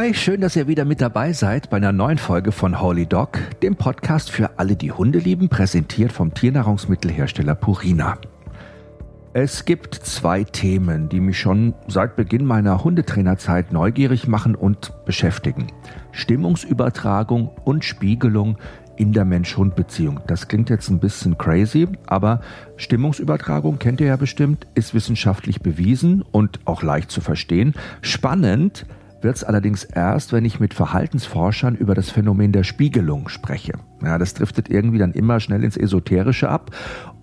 Hi, schön, dass ihr wieder mit dabei seid bei einer neuen Folge von Holy Dog, dem Podcast für alle, die Hunde lieben, präsentiert vom Tiernahrungsmittelhersteller Purina. Es gibt zwei Themen, die mich schon seit Beginn meiner Hundetrainerzeit neugierig machen und beschäftigen. Stimmungsübertragung und Spiegelung in der Mensch-Hund-Beziehung. Das klingt jetzt ein bisschen crazy, aber Stimmungsübertragung kennt ihr ja bestimmt, ist wissenschaftlich bewiesen und auch leicht zu verstehen. Spannend wird es allerdings erst, wenn ich mit Verhaltensforschern über das Phänomen der Spiegelung spreche. Ja, das driftet irgendwie dann immer schnell ins Esoterische ab,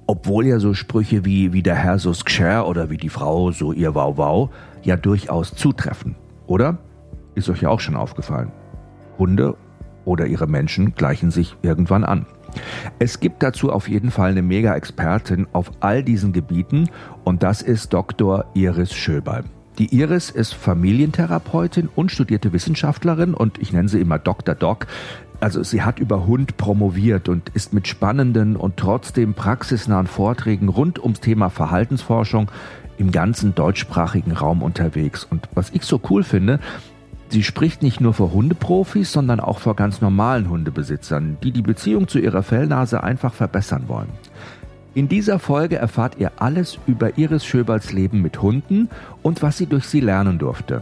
obwohl ja so Sprüche wie, wie der Herr so skcher oder wie die Frau so ihr Wow Wow ja durchaus zutreffen. Oder? Ist euch ja auch schon aufgefallen. Hunde oder ihre Menschen gleichen sich irgendwann an. Es gibt dazu auf jeden Fall eine Mega-Expertin auf all diesen Gebieten und das ist Dr. Iris Schöbal. Die Iris ist Familientherapeutin und studierte Wissenschaftlerin und ich nenne sie immer Dr. Doc. Also sie hat über Hund promoviert und ist mit spannenden und trotzdem praxisnahen Vorträgen rund ums Thema Verhaltensforschung im ganzen deutschsprachigen Raum unterwegs. Und was ich so cool finde, sie spricht nicht nur vor Hundeprofis, sondern auch vor ganz normalen Hundebesitzern, die die Beziehung zu ihrer Fellnase einfach verbessern wollen. In dieser Folge erfahrt ihr alles über Iris Schöberls Leben mit Hunden und was sie durch sie lernen durfte.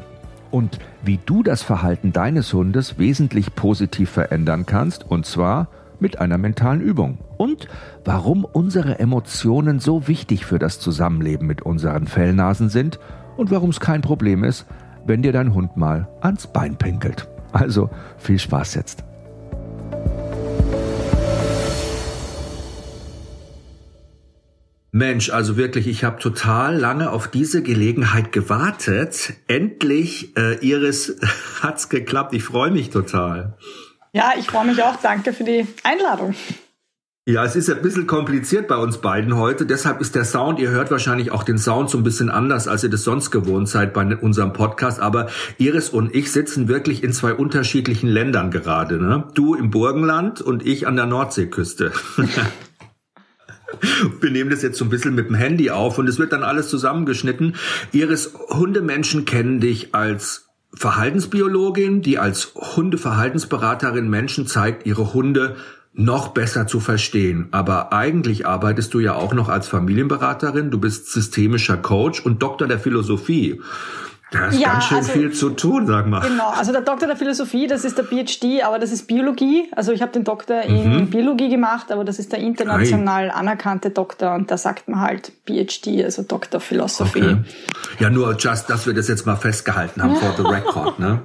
Und wie du das Verhalten deines Hundes wesentlich positiv verändern kannst, und zwar mit einer mentalen Übung. Und warum unsere Emotionen so wichtig für das Zusammenleben mit unseren Fellnasen sind und warum es kein Problem ist, wenn dir dein Hund mal ans Bein pinkelt. Also viel Spaß jetzt. Mensch, also wirklich, ich habe total lange auf diese Gelegenheit gewartet. Endlich, äh, Iris, hat's geklappt. Ich freue mich total. Ja, ich freue mich auch. Danke für die Einladung. Ja, es ist ein bisschen kompliziert bei uns beiden heute. Deshalb ist der Sound, ihr hört wahrscheinlich auch den Sound so ein bisschen anders, als ihr das sonst gewohnt seid bei unserem Podcast. Aber Iris und ich sitzen wirklich in zwei unterschiedlichen Ländern gerade. Ne? Du im Burgenland und ich an der Nordseeküste. Wir nehmen das jetzt so ein bisschen mit dem Handy auf und es wird dann alles zusammengeschnitten. Iris, Hundemenschen kennen dich als Verhaltensbiologin, die als Hundeverhaltensberaterin Menschen zeigt, ihre Hunde noch besser zu verstehen. Aber eigentlich arbeitest du ja auch noch als Familienberaterin, du bist systemischer Coach und Doktor der Philosophie. Da ist ja, ganz schön also, viel zu tun, sag mal. Genau, also der Doktor der Philosophie, das ist der PhD, aber das ist Biologie. Also ich habe den Doktor in mhm. Biologie gemacht, aber das ist der international Ei. anerkannte Doktor und da sagt man halt PhD, also Doktor Philosophie. Okay. Ja, nur just, dass wir das jetzt mal festgehalten haben for the record. Ne?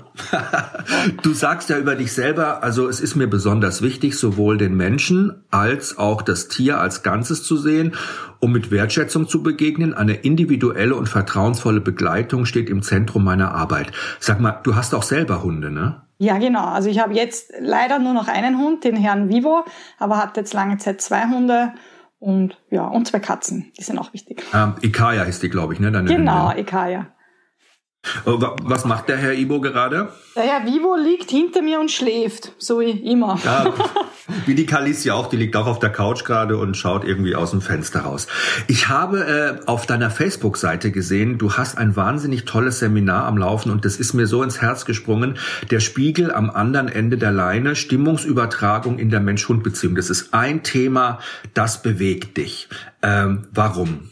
du sagst ja über dich selber, also es ist mir besonders wichtig, sowohl den Menschen als auch das Tier als Ganzes zu sehen um mit Wertschätzung zu begegnen, eine individuelle und vertrauensvolle Begleitung steht im Zentrum meiner Arbeit. Sag mal, du hast auch selber Hunde, ne? Ja, genau. Also ich habe jetzt leider nur noch einen Hund, den Herrn Vivo, aber hatte jetzt lange Zeit zwei Hunde und ja, und zwei Katzen. Die sind auch wichtig. Ähm, Ikaya ist die, glaube ich, ne? Deine genau, Hündin. Ikaya. Oh, was macht der Herr Ibo gerade? Der Herr Vivo liegt hinter mir und schläft, so wie immer. Ja, wie die Kalicia auch, die liegt auch auf der Couch gerade und schaut irgendwie aus dem Fenster raus. Ich habe äh, auf deiner Facebook-Seite gesehen, du hast ein wahnsinnig tolles Seminar am Laufen und das ist mir so ins Herz gesprungen. Der Spiegel am anderen Ende der Leine, Stimmungsübertragung in der Mensch-Hund-Beziehung. Das ist ein Thema, das bewegt dich. Ähm, warum?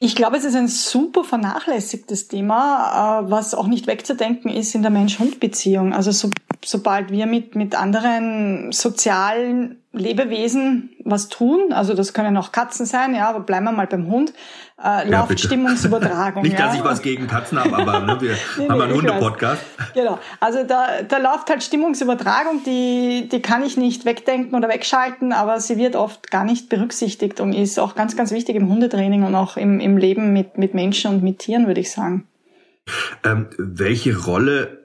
Ich glaube, es ist ein super vernachlässigtes Thema, äh, was auch nicht wegzudenken ist in der Mensch-Hund-Beziehung. Also so, sobald wir mit, mit anderen sozialen Lebewesen was tun, also das können auch Katzen sein, ja, aber bleiben wir mal beim Hund, äh, ja, läuft bitte. Stimmungsübertragung. Nicht, dass ich was gegen Katzen habe, aber ne, wir nee, haben nee, einen Hunde-Podcast. Genau, also da, da läuft halt Stimmungsübertragung, die, die kann ich nicht wegdenken oder wegschalten, aber sie wird oft gar nicht berücksichtigt und ist auch ganz, ganz wichtig im Hundetraining und auch im, im Leben mit, mit Menschen und mit Tieren, würde ich sagen. Ähm, welche Rolle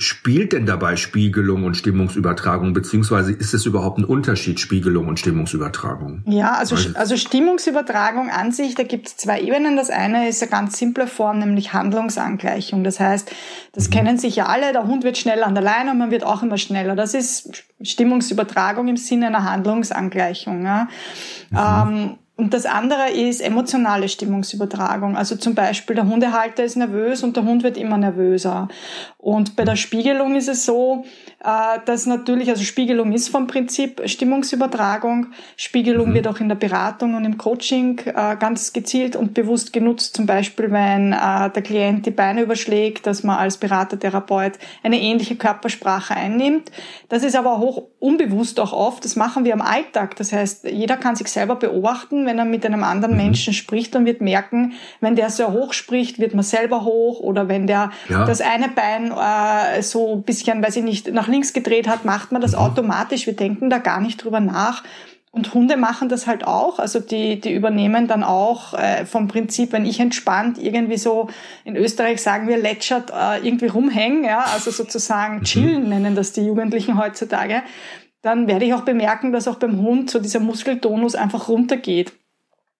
spielt denn dabei Spiegelung und Stimmungsübertragung, beziehungsweise ist es überhaupt ein Unterschied, Spiegelung und Stimmungsübertragung? Ja, also, also Stimmungsübertragung an sich, da gibt es zwei Ebenen. Das eine ist eine ganz simple Form, nämlich Handlungsangleichung. Das heißt, das mhm. kennen sich ja alle, der Hund wird schneller an der Leine und man wird auch immer schneller. Das ist Stimmungsübertragung im Sinne einer Handlungsangleichung. Ja. Mhm. Ähm, Und das andere ist emotionale Stimmungsübertragung. Also zum Beispiel der Hundehalter ist nervös und der Hund wird immer nervöser. Und bei der Spiegelung ist es so, äh, dass natürlich, also Spiegelung ist vom Prinzip Stimmungsübertragung. Spiegelung mhm. wird auch in der Beratung und im Coaching äh, ganz gezielt und bewusst genutzt. Zum Beispiel, wenn äh, der Klient die Beine überschlägt, dass man als Berater, Therapeut eine ähnliche Körpersprache einnimmt. Das ist aber hoch unbewusst auch oft. Das machen wir im Alltag. Das heißt, jeder kann sich selber beobachten, wenn er mit einem anderen mhm. Menschen spricht und wird merken, wenn der sehr hoch spricht, wird man selber hoch oder wenn der ja. das eine Bein äh, so ein bisschen, weiß ich nicht, nach links gedreht hat, macht man das mhm. automatisch. Wir denken da gar nicht drüber nach. Und Hunde machen das halt auch. Also die, die übernehmen dann auch äh, vom Prinzip, wenn ich entspannt irgendwie so, in Österreich sagen wir lätschert, äh, irgendwie rumhängen, ja, also sozusagen mhm. chillen nennen das die Jugendlichen heutzutage, dann werde ich auch bemerken, dass auch beim Hund so dieser Muskeltonus einfach runtergeht.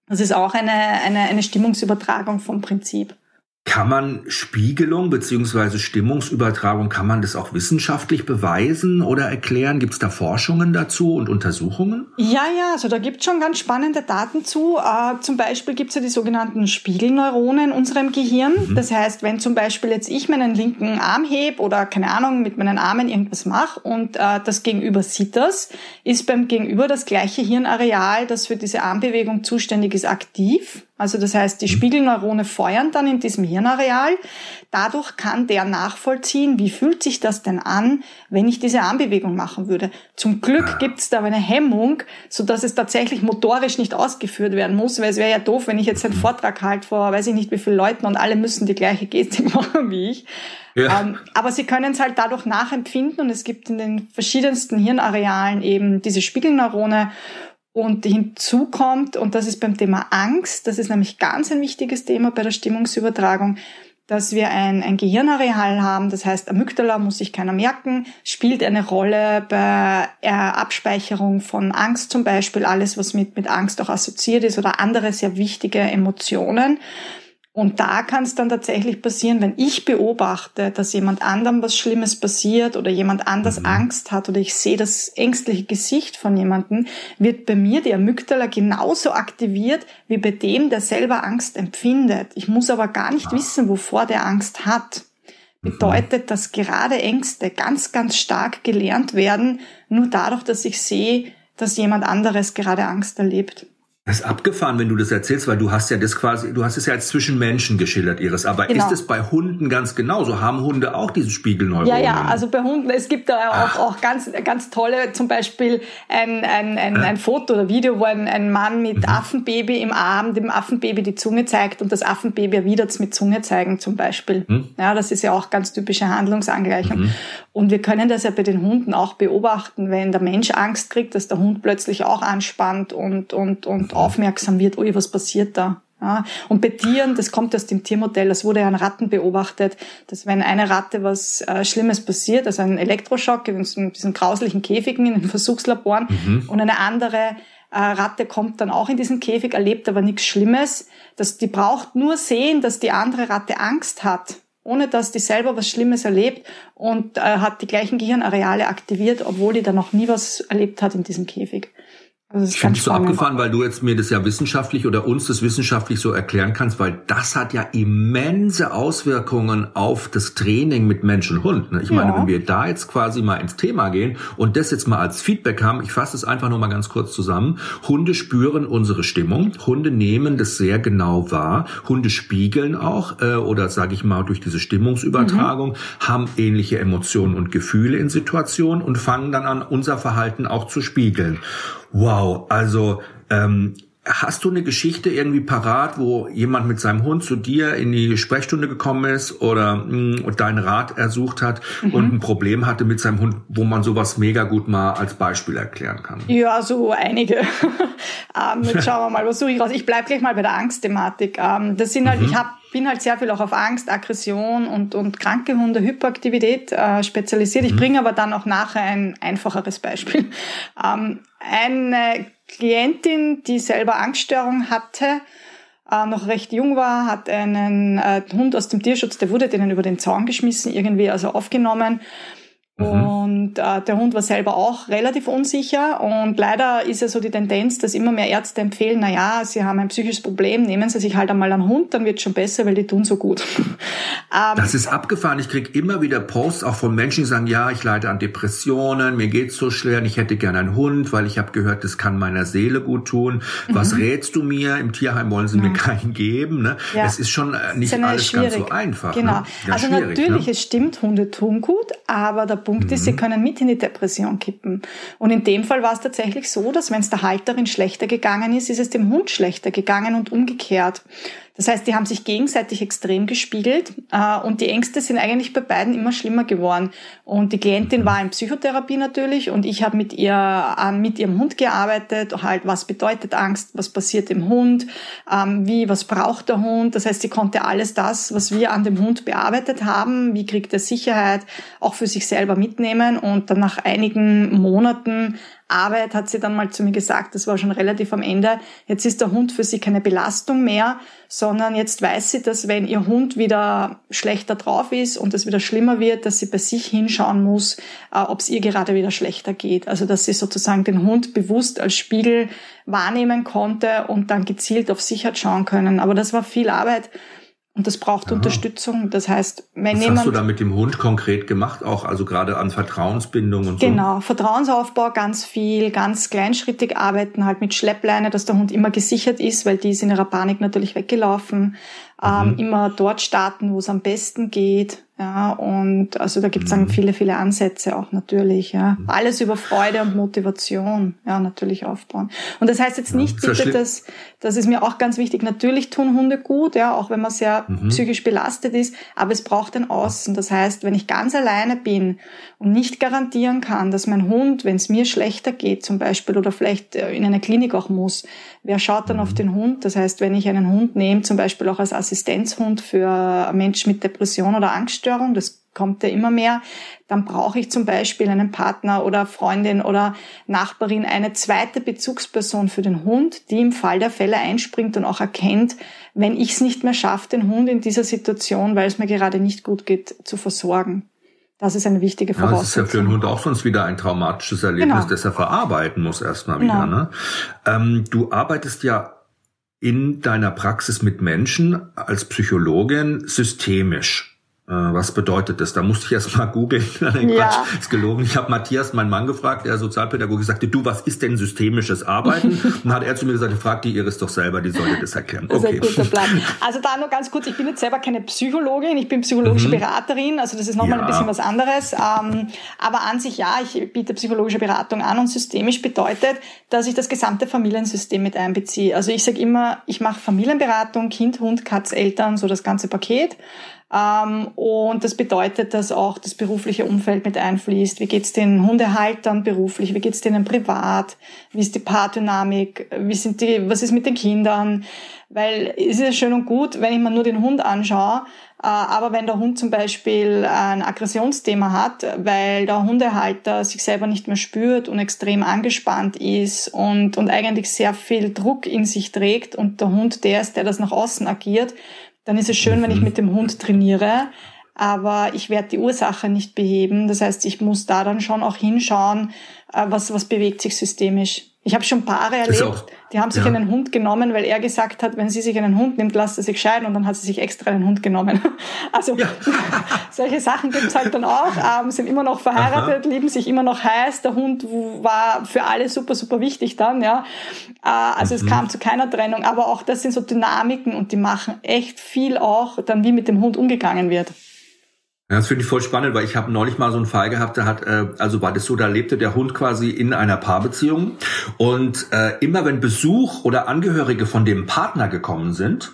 Das ist auch eine, eine, eine Stimmungsübertragung vom Prinzip. Kann man Spiegelung beziehungsweise Stimmungsübertragung, kann man das auch wissenschaftlich beweisen oder erklären? Gibt es da Forschungen dazu und Untersuchungen? Ja, ja, also da gibt es schon ganz spannende Daten zu. Äh, zum Beispiel gibt es ja die sogenannten Spiegelneuronen in unserem Gehirn. Mhm. Das heißt, wenn zum Beispiel jetzt ich meinen linken Arm heb oder keine Ahnung, mit meinen Armen irgendwas mache und äh, das Gegenüber sieht das, ist beim Gegenüber das gleiche Hirnareal, das für diese Armbewegung zuständig ist, aktiv. Also das heißt, die mhm. Spiegelneurone feuern dann in diesem Hirnareal. Dadurch kann der nachvollziehen, wie fühlt sich das denn an, wenn ich diese Armbewegung machen würde. Zum Glück gibt es da eine Hemmung, so dass es tatsächlich motorisch nicht ausgeführt werden muss, weil es wäre ja doof, wenn ich jetzt einen mhm. Vortrag halte vor, weiß ich nicht wie viele Leuten und alle müssen die gleiche Gestik machen wie ich. Ja. Ähm, aber sie können es halt dadurch nachempfinden und es gibt in den verschiedensten Hirnarealen eben diese Spiegelneurone und hinzu kommt, und das ist beim Thema Angst, das ist nämlich ganz ein wichtiges Thema bei der Stimmungsübertragung, dass wir ein, ein Gehirnareal haben, das heißt Amygdala muss sich keiner merken, spielt eine Rolle bei Abspeicherung von Angst zum Beispiel, alles was mit, mit Angst auch assoziiert ist oder andere sehr wichtige Emotionen. Und da kann es dann tatsächlich passieren, wenn ich beobachte, dass jemand anderem was Schlimmes passiert oder jemand anders mhm. Angst hat oder ich sehe das ängstliche Gesicht von jemandem, wird bei mir die Amygdala genauso aktiviert wie bei dem, der selber Angst empfindet. Ich muss aber gar nicht wissen, wovor der Angst hat. Mhm. Bedeutet, dass gerade Ängste ganz, ganz stark gelernt werden, nur dadurch, dass ich sehe, dass jemand anderes gerade Angst erlebt. Das ist abgefahren, wenn du das erzählst, weil du hast ja das quasi, du hast es ja als zwischen Menschen geschildert, Iris. Aber genau. ist es bei Hunden ganz genauso? Haben Hunde auch diese Spiegelneuronen? Ja, ja, also bei Hunden, es gibt da auch, auch ganz, ganz tolle, zum Beispiel ein, ein, ein, ein Foto oder Video, wo ein, ein Mann mit mhm. Affenbaby im Arm dem Affenbaby die Zunge zeigt und das Affenbaby erwidert es mit Zunge zeigen zum Beispiel. Mhm. Ja, das ist ja auch ganz typische Handlungsangleichung. Mhm. Und wir können das ja bei den Hunden auch beobachten, wenn der Mensch Angst kriegt, dass der Hund plötzlich auch anspannt und, und, und aufmerksam wird, ui, was passiert da? Ja, und bei Tieren, das kommt aus dem Tiermodell, das wurde ja an Ratten beobachtet, dass wenn eine Ratte was äh, Schlimmes passiert, also ein Elektroschock in diesen grauslichen Käfigen in den Versuchslaboren mhm. und eine andere äh, Ratte kommt dann auch in diesen Käfig, erlebt aber nichts Schlimmes, dass die braucht nur sehen, dass die andere Ratte Angst hat, ohne dass die selber was Schlimmes erlebt und äh, hat die gleichen Gehirnareale aktiviert, obwohl die da noch nie was erlebt hat in diesem Käfig. Ich finde es so abgefahren, weil du jetzt mir das ja wissenschaftlich oder uns das wissenschaftlich so erklären kannst, weil das hat ja immense Auswirkungen auf das Training mit Mensch und Hund. Ne? Ich ja. meine, wenn wir da jetzt quasi mal ins Thema gehen und das jetzt mal als Feedback haben, ich fasse es einfach nur mal ganz kurz zusammen. Hunde spüren unsere Stimmung, Hunde nehmen das sehr genau wahr, Hunde spiegeln auch äh, oder sage ich mal durch diese Stimmungsübertragung, mhm. haben ähnliche Emotionen und Gefühle in Situationen und fangen dann an, unser Verhalten auch zu spiegeln. Wow, also ähm, Hast du eine Geschichte irgendwie parat, wo jemand mit seinem Hund zu dir in die Sprechstunde gekommen ist oder mh, hm, deinen Rat ersucht hat mhm. und ein Problem hatte mit seinem Hund, wo man sowas mega gut mal als Beispiel erklären kann? Ja, so einige. ähm, jetzt schauen wir mal, was suche ich raus. Ich bleib gleich mal bei der Angstthematik. Ähm, das sind halt, mhm. ich habe bin halt sehr viel auch auf Angst, Aggression und, und kranke Hunde, Hyperaktivität äh, spezialisiert. Ich mhm. bringe aber dann auch nachher ein einfacheres Beispiel. Ähm, eine Klientin, die selber Angststörung hatte, äh, noch recht jung war, hat einen äh, Hund aus dem Tierschutz, der wurde denen über den Zaun geschmissen, irgendwie also aufgenommen. Mhm. Und äh, der Hund war selber auch relativ unsicher. Und leider ist ja so die Tendenz, dass immer mehr Ärzte empfehlen, na ja, Sie haben ein psychisches Problem, nehmen Sie sich halt einmal einen Hund, dann wird es schon besser, weil die tun so gut. ähm, das ist abgefahren. Ich krieg immer wieder Posts auch von Menschen, die sagen, ja, ich leide an Depressionen, mir geht's so schwer, ich hätte gerne einen Hund, weil ich habe gehört, das kann meiner Seele gut tun. Was mhm. rätst du mir? Im Tierheim wollen sie mir keinen geben. Ne? Ja. Es ist schon äh, nicht alles schwierig. ganz so einfach. Genau. Ne? also natürlich, ne? es stimmt, Hunde tun gut, aber der Punkt ist, sie mhm. können mit in die Depression kippen. Und in dem Fall war es tatsächlich so, dass wenn es der Halterin schlechter gegangen ist, ist es dem Hund schlechter gegangen und umgekehrt. Das heißt, die haben sich gegenseitig extrem gespiegelt äh, und die Ängste sind eigentlich bei beiden immer schlimmer geworden. Und die Klientin war in Psychotherapie natürlich und ich habe mit ihr äh, mit ihrem Hund gearbeitet, halt was bedeutet Angst, was passiert im Hund, ähm, wie was braucht der Hund. Das heißt, sie konnte alles das, was wir an dem Hund bearbeitet haben, wie kriegt er Sicherheit, auch für sich selber mitnehmen und dann nach einigen Monaten Arbeit hat sie dann mal zu mir gesagt, das war schon relativ am Ende, jetzt ist der Hund für sie keine Belastung mehr, sondern jetzt weiß sie, dass wenn ihr Hund wieder schlechter drauf ist und es wieder schlimmer wird, dass sie bei sich hinschauen muss, äh, ob es ihr gerade wieder schlechter geht. Also dass sie sozusagen den Hund bewusst als Spiegel wahrnehmen konnte und dann gezielt auf sich hat schauen können. Aber das war viel Arbeit und das braucht Aha. Unterstützung. Das heißt, wenn Was jemand. hast du da mit dem Hund konkret gemacht? Auch also gerade an Vertrauensbindung und so? Genau, Vertrauensaufbau ganz viel, ganz kleinschrittig arbeiten, halt mit Schleppleine, dass der Hund immer gesichert ist, weil die ist in ihrer Panik natürlich weggelaufen. Ähm, mhm. immer dort starten, wo es am besten geht. Ja, und also da gibt es mhm. viele, viele Ansätze auch natürlich. Ja. Mhm. Alles über Freude und Motivation, ja, natürlich aufbauen. Und das heißt jetzt nicht ja, bitte, dass, das ist mir auch ganz wichtig, natürlich tun Hunde gut, ja, auch wenn man sehr mhm. psychisch belastet ist, aber es braucht ein Außen. Das heißt, wenn ich ganz alleine bin und nicht garantieren kann, dass mein Hund, wenn es mir schlechter geht zum Beispiel oder vielleicht äh, in eine Klinik auch muss, wer schaut dann auf mhm. den Hund? Das heißt, wenn ich einen Hund nehme, zum Beispiel auch als Assistenzhund für Menschen mit Depression oder Angststörung, das kommt ja immer mehr, dann brauche ich zum Beispiel einen Partner oder Freundin oder Nachbarin, eine zweite Bezugsperson für den Hund, die im Fall der Fälle einspringt und auch erkennt, wenn ich es nicht mehr schaffe, den Hund in dieser Situation, weil es mir gerade nicht gut geht, zu versorgen. Das ist eine wichtige Voraussetzung. Ja, das ist ja für den Hund auch sonst wieder ein traumatisches Erlebnis, genau. das er verarbeiten muss erstmal wieder. Genau. Ne? Ähm, du arbeitest ja in deiner Praxis mit Menschen als Psychologin systemisch. Äh, was bedeutet das? Da musste ich erst mal googeln. ja. Quatsch, ist gelogen. Ich habe Matthias, meinen Mann, gefragt, der Sozialpädagoge, sagte, du, was ist denn systemisches Arbeiten? Und dann hat er zu mir gesagt, frag die Iris doch selber, die sollte das erklären. Okay. Das ist ein guter Plan. Also da nur ganz kurz, ich bin jetzt selber keine Psychologin, ich bin psychologische mhm. Beraterin, also das ist nochmal ja. ein bisschen was anderes. Ähm, aber an sich ja, ich biete psychologische Beratung an und systemisch bedeutet, dass ich das gesamte Familiensystem mit einbeziehe. Also ich sage immer, ich mache Familienberatung, Kind, Hund, Katz, Eltern, so das ganze Paket. Ähm, und das bedeutet, dass auch das berufliche Umfeld mit einfließt. Wie geht's den Hundehaltern beruflich? Wie geht's denen privat? Wie ist die Paardynamik? Wie sind die, was ist mit den Kindern? Weil es ist ja schön und gut, wenn ich mir nur den Hund anschaue, äh, aber wenn der Hund zum Beispiel ein Aggressionsthema hat, weil der Hundehalter sich selber nicht mehr spürt und extrem angespannt ist und, und eigentlich sehr viel Druck in sich trägt und der Hund der ist, der das nach außen agiert, dann ist es schön, wenn ich mhm. mit dem Hund trainiere, aber ich werde die Ursache nicht beheben. Das heißt, ich muss da dann schon auch hinschauen, äh, was, was bewegt sich systemisch. Ich habe schon Paare erlebt, auch, die haben sich ja. einen Hund genommen, weil er gesagt hat, wenn sie sich einen Hund nimmt, lasst sie sich scheiden und dann hat sie sich extra einen Hund genommen. Also ja. solche Sachen gibt's halt dann auch, ähm, sind immer noch verheiratet, Aha. lieben sich immer noch heiß. Der Hund war für alle super, super wichtig dann, ja. Äh, also mhm. es kam zu keiner Trennung, aber auch das sind so Dynamiken und die machen echt viel auch dann, wie mit dem Hund umgegangen wird. Ja, das finde ich voll spannend, weil ich habe neulich mal so einen Fall gehabt, da hat, äh, also war das so, da lebte der Hund quasi in einer Paarbeziehung und äh, immer wenn Besuch oder Angehörige von dem Partner gekommen sind,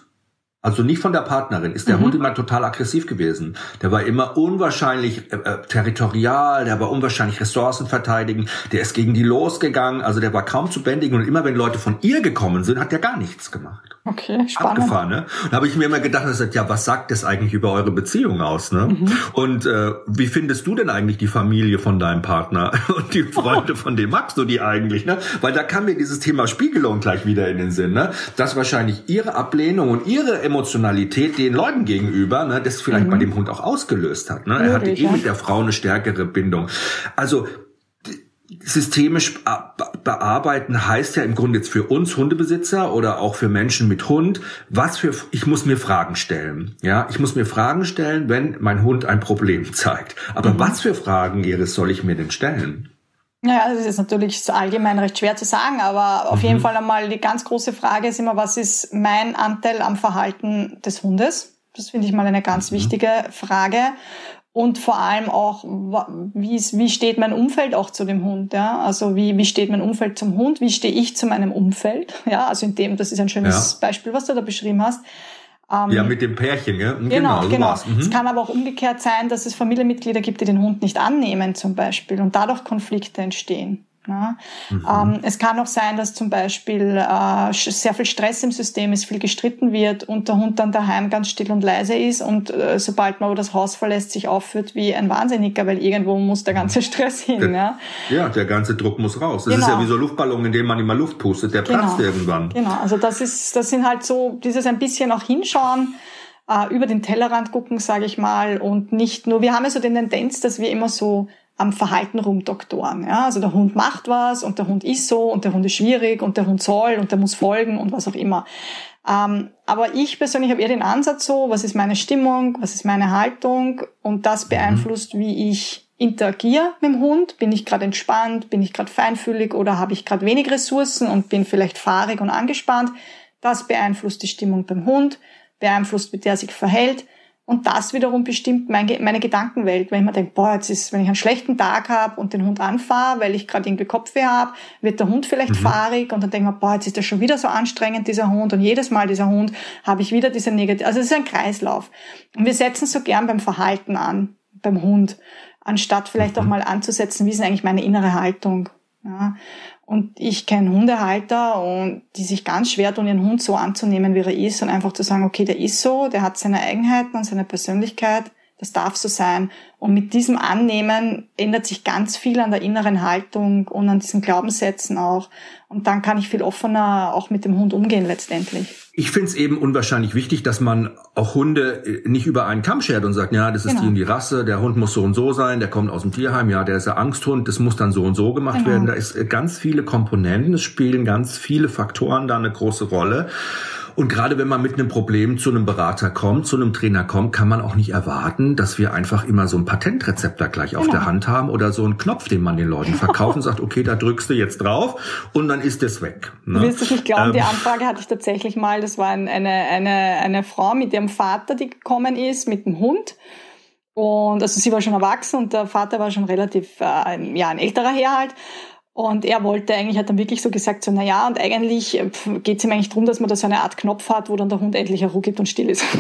also nicht von der Partnerin, ist der mhm. Hund immer total aggressiv gewesen. Der war immer unwahrscheinlich äh, äh, territorial, der war unwahrscheinlich Ressourcen verteidigen, der ist gegen die losgegangen, also der war kaum zu bändigen und immer wenn Leute von ihr gekommen sind, hat der gar nichts gemacht. Okay, spannend. Abgefahren, ne? Und da habe ich mir immer gedacht, gesagt, ja, was sagt das eigentlich über eure Beziehung aus, ne? Mhm. Und äh, wie findest du denn eigentlich die Familie von deinem Partner und die Freunde von dem magst du die eigentlich, ne? Weil da kam mir dieses Thema Spiegelung gleich wieder in den Sinn, ne? Dass wahrscheinlich ihre Ablehnung und ihre Emotionalität den Leuten gegenüber, ne, das vielleicht mhm. bei dem Hund auch ausgelöst hat. Ne? Er hatte eh mit der Frau eine stärkere Bindung. Also systemisch bearbeiten heißt ja im Grunde jetzt für uns Hundebesitzer oder auch für Menschen mit Hund, was für, ich muss mir Fragen stellen. Ja, ich muss mir Fragen stellen, wenn mein Hund ein Problem zeigt. Aber mhm. was für Fragen, Iris, soll ich mir denn stellen? Ja, das ist natürlich allgemein recht schwer zu sagen, aber auf mhm. jeden Fall einmal die ganz große Frage ist immer, was ist mein Anteil am Verhalten des Hundes? Das finde ich mal eine ganz mhm. wichtige Frage und vor allem auch, wie, wie steht mein Umfeld auch zu dem Hund, ja? Also wie, wie steht mein Umfeld zum Hund? Wie stehe ich zu meinem Umfeld? Ja, also in dem, das ist ein schönes ja. Beispiel, was du da beschrieben hast. Ähm, ja, mit dem Pärchen, ja? Genau, genau. genau. Mhm. Es kann aber auch umgekehrt sein, dass es Familienmitglieder gibt, die den Hund nicht annehmen zum Beispiel und dadurch Konflikte entstehen. Ja. Mhm. Ähm, es kann auch sein, dass zum Beispiel äh, sehr viel Stress im System ist, viel gestritten wird und der Hund dann daheim ganz still und leise ist und äh, sobald man das Haus verlässt, sich aufführt wie ein Wahnsinniger, weil irgendwo muss der ganze Stress hin. Der, ja. ja, der ganze Druck muss raus. Das genau. ist ja genau. wie so Luftballon, in dem man immer Luft pustet, der genau. platzt irgendwann. Genau, also das ist, das sind halt so dieses ein bisschen auch hinschauen, äh, über den Tellerrand gucken, sage ich mal, und nicht nur, wir haben ja so den Tendenz, dass wir immer so am Verhalten rumdoktoren. Ja? Also der Hund macht was und der Hund ist so und der Hund ist schwierig und der Hund soll und der muss folgen und was auch immer. Ähm, aber ich persönlich habe eher den Ansatz so, was ist meine Stimmung, was ist meine Haltung und das mhm. beeinflusst, wie ich interagiere mit dem Hund. Bin ich gerade entspannt, bin ich gerade feinfühlig oder habe ich gerade wenig Ressourcen und bin vielleicht fahrig und angespannt. Das beeinflusst die Stimmung beim Hund, beeinflusst, wie der sich verhält und das wiederum bestimmt meine Gedankenwelt. Wenn ich mir denke, boah, jetzt ist, wenn ich einen schlechten Tag habe und den Hund anfahre, weil ich gerade irgendwie Kopfweh habe, wird der Hund vielleicht mhm. fahrig und dann denke ich mir, boah, jetzt ist der schon wieder so anstrengend, dieser Hund. Und jedes Mal dieser Hund habe ich wieder diese negative, also es ist ein Kreislauf. Und wir setzen so gern beim Verhalten an, beim Hund, anstatt vielleicht mhm. auch mal anzusetzen, wie ist eigentlich meine innere Haltung. Ja. Und ich kenne Hundehalter und die sich ganz schwer tun, ihren Hund so anzunehmen, wie er ist und einfach zu sagen, okay, der ist so, der hat seine Eigenheiten und seine Persönlichkeit, das darf so sein. Und mit diesem Annehmen ändert sich ganz viel an der inneren Haltung und an diesen Glaubenssätzen auch. Und dann kann ich viel offener auch mit dem Hund umgehen letztendlich. Ich finde es eben unwahrscheinlich wichtig, dass man auch Hunde äh, nicht über einen Kamm schert und sagt, ja, das ist genau. die und die Rasse, der Hund muss so und so sein, der kommt aus dem Tierheim, ja, der ist ein Angsthund, das muss dann so und so gemacht genau. werden. Da ist äh, ganz viele Komponenten, es spielen ganz viele Faktoren da eine große Rolle. Und gerade wenn man mit einem Problem zu einem Berater kommt, zu einem Trainer kommt, kann man auch nicht erwarten, dass wir einfach immer so ein Patentrezept da gleich genau. auf der Hand haben oder so einen Knopf, den man den Leuten verkauft und sagt, okay, da drückst du jetzt drauf und dann ist es weg. Ne? Du wirst es nicht glauben, ähm, die Anfrage hatte ich tatsächlich mal. Das war eine, eine, eine Frau mit ihrem Vater, die gekommen ist, mit dem Hund. Und also sie war schon erwachsen und der Vater war schon relativ, äh, ja, ein älterer Herr halt. Und er wollte eigentlich, hat dann wirklich so gesagt, so, na ja, und eigentlich äh, geht es ihm eigentlich darum, dass man da so eine Art Knopf hat, wo dann der Hund endlich Ruhe gibt und still ist.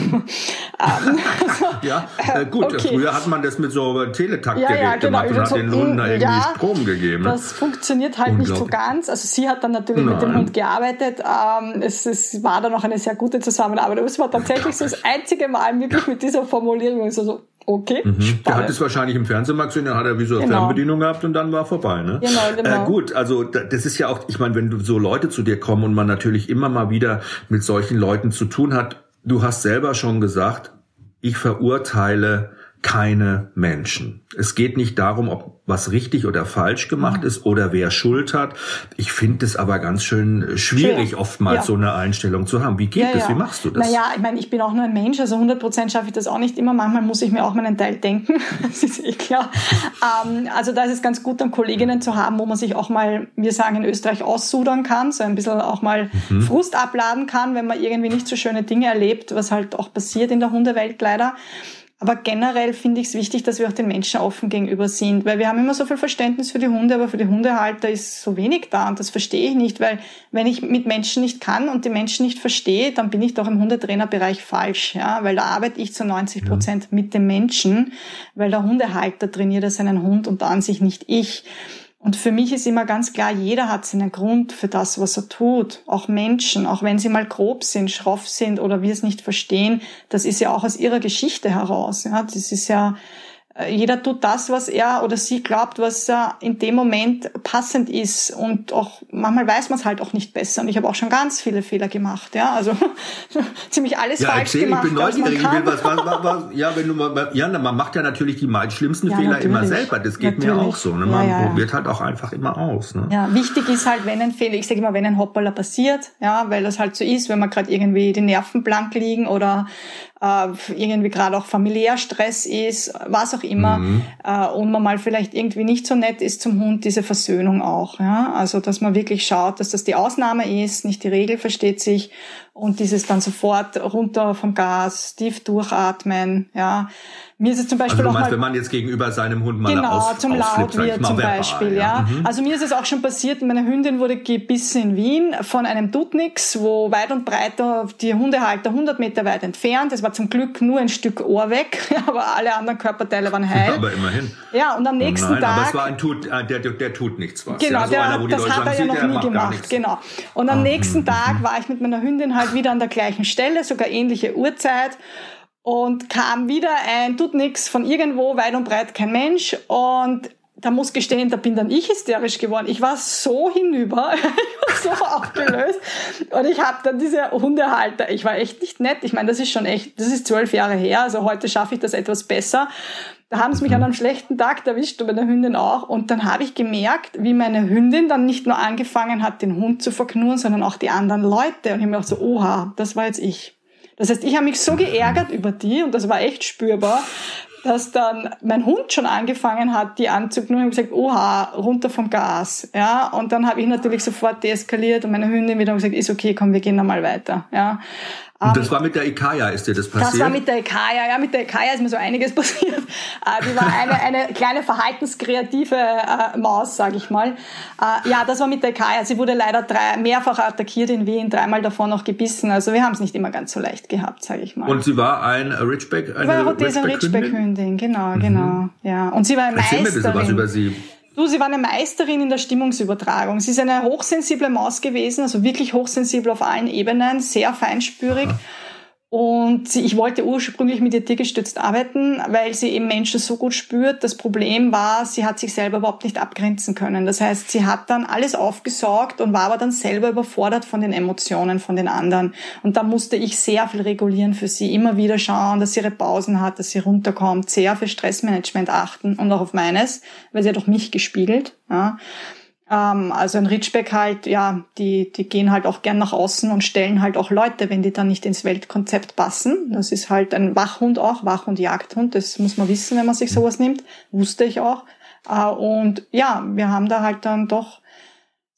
Ähm, ja, äh, gut, okay. früher hat man das mit so Teletaktgeräten ja, ja, genau, gemacht und hat so, den Hunden da irgendwie ja, Strom gegeben. Das funktioniert halt nicht so ganz. Also sie hat dann natürlich Nein. mit dem Hund gearbeitet. Ähm, es, es war dann auch eine sehr gute Zusammenarbeit. Aber es war tatsächlich so das einzige Mal wirklich mit dieser Formulierung so, so Okay. Mhm. Der hat es wahrscheinlich im Fernsehen mal gesehen, der hat er wie so eine genau. Fernbedienung gehabt und dann war vorbei. Ne? Genau, genau. Äh, gut, also das ist ja auch, ich meine, wenn du so Leute zu dir kommen und man natürlich immer mal wieder mit solchen Leuten zu tun hat, du hast selber schon gesagt, ich verurteile keine Menschen. Es geht nicht darum, ob was richtig oder falsch gemacht mhm. ist oder wer Schuld hat. Ich finde es aber ganz schön schwierig, Schön. oftmals ja. so eine Einstellung zu haben. Wie geht ja, das? Ja. Wie machst du das? Naja, ich meine, ich bin auch nur ein Mensch, also 100 Prozent schaffe ich das auch nicht immer. Manchmal muss ich mir auch meinen Teil denken. das ist eh klar. ähm, also da ist es ganz gut, dann Kolleginnen zu haben, wo man sich auch mal, wir sagen in Österreich, aussudern kann, so ein bisschen auch mal mhm. Frust abladen kann, wenn man irgendwie nicht so schöne Dinge erlebt, was halt auch passiert in der Hundewelt leider. Aber generell finde ich es wichtig, dass wir auch den Menschen offen gegenüber sind, weil wir haben immer so viel Verständnis für die Hunde, aber für die Hundehalter ist so wenig da und das verstehe ich nicht, weil wenn ich mit Menschen nicht kann und die Menschen nicht verstehe, dann bin ich doch im Hundetrainerbereich falsch, ja, weil da arbeite ich zu 90 Prozent ja. mit dem Menschen, weil der Hundehalter trainiert seinen Hund und an sich nicht ich. Und für mich ist immer ganz klar, jeder hat seinen Grund für das, was er tut. Auch Menschen, auch wenn sie mal grob sind, schroff sind oder wir es nicht verstehen, das ist ja auch aus ihrer Geschichte heraus. Ja, das ist ja, jeder tut das, was er oder sie glaubt, was er in dem Moment passend ist. Und auch manchmal weiß man es halt auch nicht besser. Und ich habe auch schon ganz viele Fehler gemacht. Ja, also ziemlich alles ja, falsch erzähl, gemacht. Ich bin neugierig. Ich will was, was, was, was, ja, wenn du mal, ja, man macht ja natürlich die schlimmsten ja, Fehler natürlich. immer selber. Das geht natürlich. mir auch so. Ne? Man ja, probiert halt auch einfach immer aus. Ne? Ja, wichtig ist halt, wenn ein Fehler, ich sage immer, wenn ein Hopperler passiert, ja, weil das halt so ist, wenn man gerade irgendwie die Nerven blank liegen oder äh, irgendwie gerade auch familiär Stress ist, was auch immer, mhm. äh, und man mal vielleicht irgendwie nicht so nett ist zum Hund, diese Versöhnung auch. Ja? Also dass man wirklich schaut, dass das die Ausnahme ist, nicht die Regel versteht sich und dieses dann sofort runter vom Gas, tief durchatmen, ja. Mir ist es zum Beispiel also du meinst, auch mal, wenn man jetzt gegenüber seinem Hund mal genau, aus, zum laut wird zum verbal, Beispiel, ja. ja. Mhm. Also mir ist es auch schon passiert, meine Hündin wurde gebissen in Wien von einem Dudnix, wo weit und breit die Hundehalter 100 Meter weit entfernt. Es war zum Glück nur ein Stück Ohr weg, aber alle anderen Körperteile waren heil. aber immerhin. Ja, und am nächsten oh nein, Tag. Aber es war ein Tut, äh, der, der, tut nichts was. Genau, ja, so der, einer, das Leute hat er ja noch nie gemacht. Genau. Und am oh, nächsten mh, Tag war ich mit meiner Hündin halt wieder an der gleichen Stelle, sogar ähnliche Uhrzeit und kam wieder ein tut nix von irgendwo, weit und breit kein Mensch und da muss gestehen, da bin dann ich hysterisch geworden. Ich war so hinüber, ich war so aufgelöst. Und ich habe dann diese Hundehalter, ich war echt nicht nett. Ich meine, das ist schon echt, das ist zwölf Jahre her, also heute schaffe ich das etwas besser. Da haben sie mich an einem schlechten Tag erwischt und meine Hündin auch. Und dann habe ich gemerkt, wie meine Hündin dann nicht nur angefangen hat, den Hund zu verknurren, sondern auch die anderen Leute. Und ich habe mir gedacht so, oha, das war jetzt ich. Das heißt, ich habe mich so geärgert über die, und das war echt spürbar, dass dann mein Hund schon angefangen hat, die anzuknurren und gesagt, oha, runter vom Gas. Ja, und dann habe ich natürlich sofort deeskaliert und meine Hündin wieder gesagt, ist okay, komm, wir gehen nochmal weiter. Ja, und das war mit der Ikaya, ist dir das passiert? Das war mit der Ikaya, ja, mit der Ikaya ist mir so einiges passiert. Äh, die war eine, eine kleine verhaltenskreative äh, Maus, sage ich mal. Äh, ja, das war mit der Ikaya. Sie wurde leider drei, mehrfach attackiert in Wien, dreimal davon noch gebissen. Also wir haben es nicht immer ganz so leicht gehabt, sage ich mal. Und sie war ein Ridgeback, eine war Ridgeback-Hündin? Ridgeback-Hündin, genau, mhm. genau. Ja. Und sie war Erzähl Meisterin. mir ein bisschen was über sie. Du, sie war eine Meisterin in der Stimmungsübertragung. Sie ist eine hochsensible Maus gewesen, also wirklich hochsensibel auf allen Ebenen, sehr feinspürig. Und ich wollte ursprünglich mit ihr tiergestützt arbeiten, weil sie eben Menschen so gut spürt. Das Problem war, sie hat sich selber überhaupt nicht abgrenzen können. Das heißt, sie hat dann alles aufgesaugt und war aber dann selber überfordert von den Emotionen von den anderen. Und da musste ich sehr viel regulieren für sie. Immer wieder schauen, dass sie ihre Pausen hat, dass sie runterkommt, sehr für Stressmanagement achten und auch auf meines, weil sie hat auch mich gespiegelt. Ja. Ähm, also ein Ridgeback halt, ja, die, die gehen halt auch gern nach außen und stellen halt auch Leute, wenn die dann nicht ins Weltkonzept passen. Das ist halt ein Wachhund auch, Wach- und Jagdhund. Das muss man wissen, wenn man sich sowas nimmt. Wusste ich auch. Äh, und ja, wir haben da halt dann doch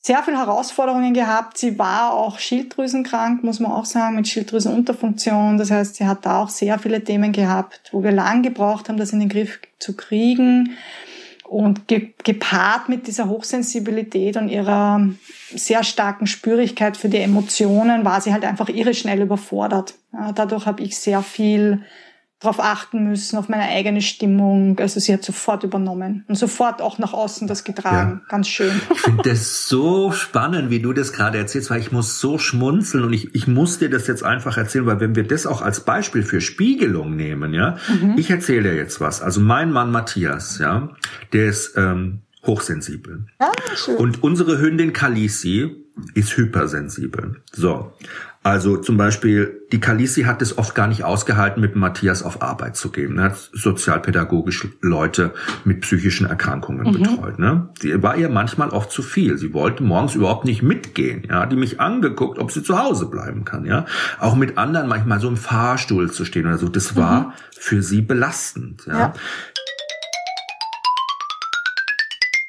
sehr viele Herausforderungen gehabt. Sie war auch schilddrüsenkrank, muss man auch sagen, mit Schilddrüsenunterfunktion. Das heißt, sie hat da auch sehr viele Themen gehabt, wo wir lang gebraucht haben, das in den Griff zu kriegen. Und ge gepaart mit dieser Hochsensibilität und ihrer sehr starken Spürigkeit für die Emotionen war sie halt einfach irre schnell überfordert. Ja, dadurch habe ich sehr viel darauf achten müssen, auf meine eigene Stimmung. Also sie hat sofort übernommen und sofort auch nach außen das getragen. Ja. Ganz schön. Ich finde das so spannend, wie du das gerade erzählst, weil ich muss so schmunzeln und ich, ich muss dir das jetzt einfach erzählen, weil wenn wir das auch als Beispiel für Spiegelung nehmen, ja, mhm. ich erzähle dir jetzt was. Also mein Mann Matthias, ja, der ist ähm, hochsensibel. Ah, schön. Und unsere Hündin Kalisi ist hypersensibel. So. Also zum Beispiel, die Kalisi hat es oft gar nicht ausgehalten, mit Matthias auf Arbeit zu gehen. Er hat sozialpädagogisch Leute mit psychischen Erkrankungen mhm. betreut. Ne? Sie war ihr manchmal oft zu viel. Sie wollte morgens überhaupt nicht mitgehen. Ja, die mich angeguckt, ob sie zu Hause bleiben kann. Ja, auch mit anderen manchmal so im Fahrstuhl zu stehen oder so. Das war mhm. für sie belastend. Ja? ja.